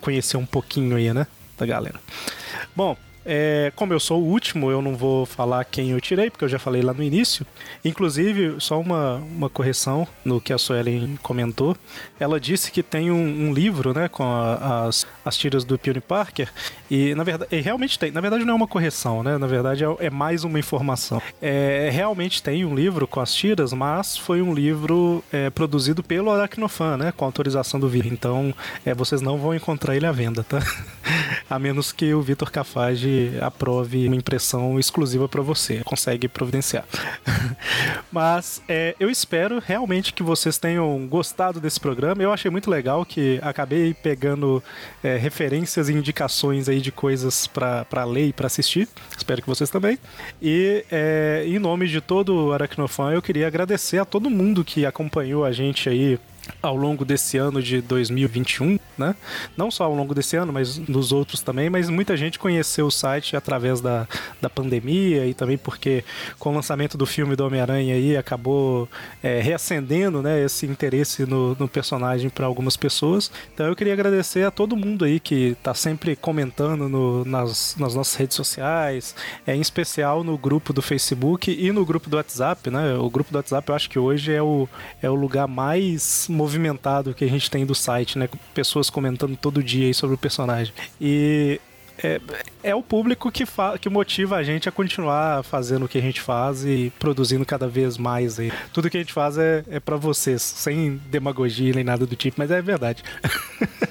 conhecer um pouquinho aí, né? Da galera. Bom, é, como eu sou o último, eu não vou falar quem eu tirei, porque eu já falei lá no início. Inclusive, só uma, uma correção no que a Suelen comentou. Ela disse que tem um, um livro né, com a, as, as tiras do Peony Parker, e na verdade, e realmente tem. Na verdade, não é uma correção, né? Na verdade, é, é mais uma informação. É, realmente tem um livro com as tiras, mas foi um livro é, produzido pelo Aracnofan, né? Com autorização do Vitor. Então, é, vocês não vão encontrar ele à venda, tá? a menos que o Vitor Cafage aprove uma impressão exclusiva para você. Consegue providenciar. Mas é, eu espero realmente que vocês tenham gostado desse programa. Eu achei muito legal que acabei pegando é, referências e indicações aí de coisas para ler e para assistir. Espero que vocês também. E é, em nome de todo o Aracnofan, eu queria agradecer a todo mundo que acompanhou a gente aí ao longo desse ano de 2021, né? Não só ao longo desse ano, mas nos outros também, mas muita gente conheceu o site através da, da pandemia e também porque com o lançamento do filme do Homem-Aranha aí acabou é, reacendendo, né, esse interesse no, no personagem para algumas pessoas. Então eu queria agradecer a todo mundo aí que está sempre comentando no, nas, nas nossas redes sociais, é, em especial no grupo do Facebook e no grupo do WhatsApp, né? O grupo do WhatsApp eu acho que hoje é o, é o lugar mais movimentado que a gente tem do site, né? Pessoas comentando todo dia sobre o personagem. E é, é o público que, que motiva a gente a continuar fazendo o que a gente faz e produzindo cada vez mais. Aí. Tudo que a gente faz é, é para vocês, sem demagogia nem nada do tipo, mas é verdade.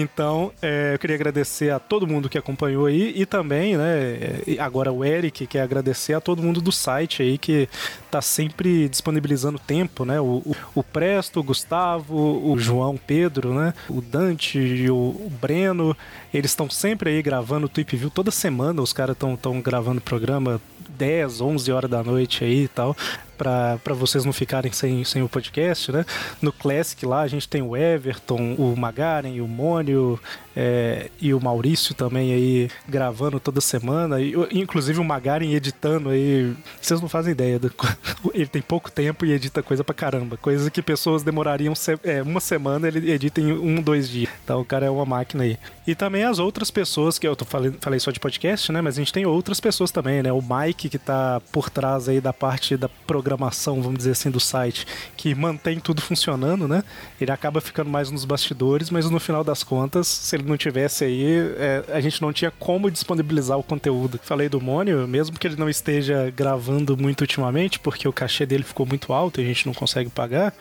Então, é, eu queria agradecer a todo mundo que acompanhou aí e também, né, agora o Eric, quer agradecer a todo mundo do site aí que tá sempre disponibilizando tempo, né? O, o, o Presto, o Gustavo, o João Pedro, né? O Dante e o, o Breno, eles estão sempre aí gravando o Tweep View toda semana, os caras estão gravando programa 10, 11 horas da noite aí e tal. para vocês não ficarem sem, sem o podcast, né? No Classic lá a gente tem o Everton, o Magaren, o Mônio é, e o Maurício também aí gravando toda semana, e, inclusive o Magaren editando aí. Vocês não fazem ideia, do, ele tem pouco tempo e edita coisa pra caramba, coisas que pessoas demorariam se, é, uma semana, ele edita em um, dois dias. Então o cara é uma máquina aí. E também as outras pessoas que eu tô falei, falei só de podcast, né? Mas a gente tem outras pessoas também, né? O Mike que tá por trás aí da parte da programação, vamos dizer assim, do site, que mantém tudo funcionando, né? Ele acaba ficando mais nos bastidores, mas no final das contas, se ele não tivesse aí, é, a gente não tinha como disponibilizar o conteúdo. Falei do Mônio, mesmo que ele não esteja gravando muito ultimamente, porque o cachê dele ficou muito alto e a gente não consegue pagar,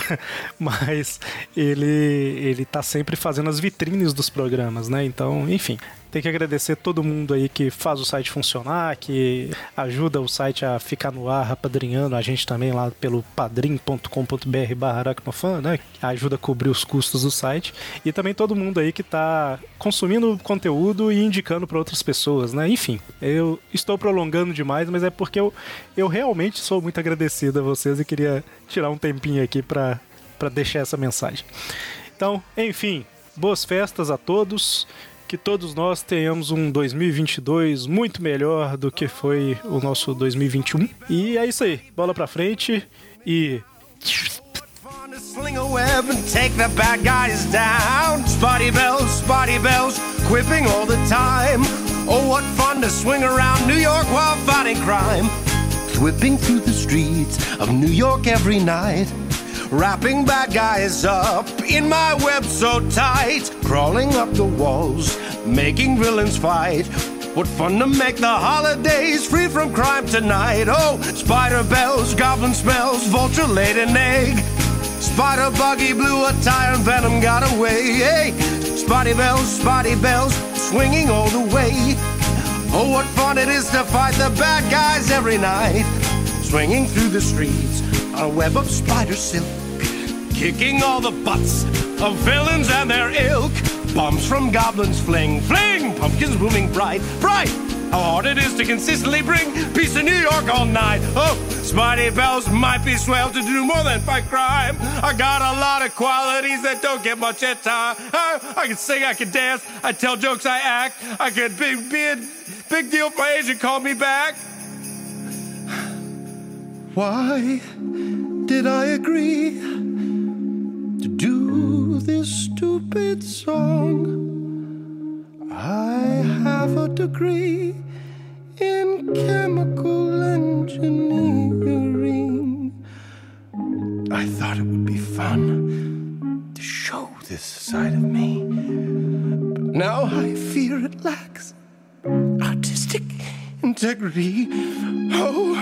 mas ele ele tá sempre fazendo as vitrines dos programas, né? Então, enfim, tem que agradecer todo mundo aí que faz o site funcionar, que ajuda o site a ficar no ar, apadrinhando a gente também lá pelo padrim.com.br barra né? Ajuda a cobrir os custos do site. E também todo mundo aí que tá consumindo conteúdo e indicando para outras pessoas, né? Enfim, eu estou prolongando demais, mas é porque eu, eu realmente sou muito agradecido a vocês e queria tirar um tempinho aqui para deixar essa mensagem. Então, enfim, boas festas a todos que todos nós tenhamos um 2022 muito melhor do que foi o nosso 2021. E é isso aí, bola pra frente e Sling a web and take the bad guys down. Spotty bells, spotty bells, quipping all the time. Oh, what fun to swing around New York while fighting crime. Whipping through the streets of New York every night. Wrapping bad guys up in my web so tight. Crawling up the walls, making villains fight. What fun to make the holidays free from crime tonight. Oh, spider bells, goblin smells, vulture laid an egg. Spider buggy blew a tire and venom got away. Hey, spotty bells, spotty bells, swinging all the way. Oh, what fun it is to fight the bad guys every night. Swinging through the streets on a web of spider silk kicking all the butts of villains and their ilk. Bombs from goblins fling, fling, pumpkins blooming bright, bright. How hard it is to consistently bring peace to New York all night. Oh, Spidey Bells might be swell to do more than fight crime. I got a lot of qualities that don't get much at time. I, I can sing, I can dance, I tell jokes, I act. I could be, be a big deal for agent call me back. Why did I agree? to do this stupid song. I have a degree in chemical engineering. I thought it would be fun to show this side of me. But now I fear it lacks artistic integrity. Oh,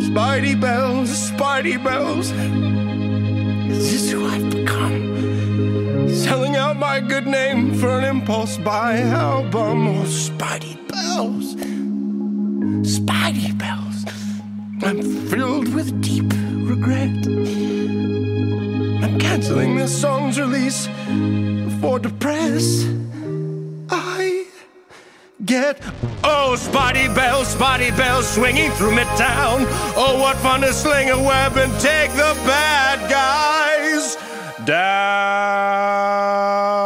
Spidey bells, Spidey bells. Is this who I've become? Selling out my good name for an impulse buy album or Spidey Bells. Spidey Bells. I'm filled with deep regret. I'm canceling this song's release before the press. I get oh spotty Bell, spotty Bell, swinging through midtown. Oh, what fun to sling a web and take the bad guys down.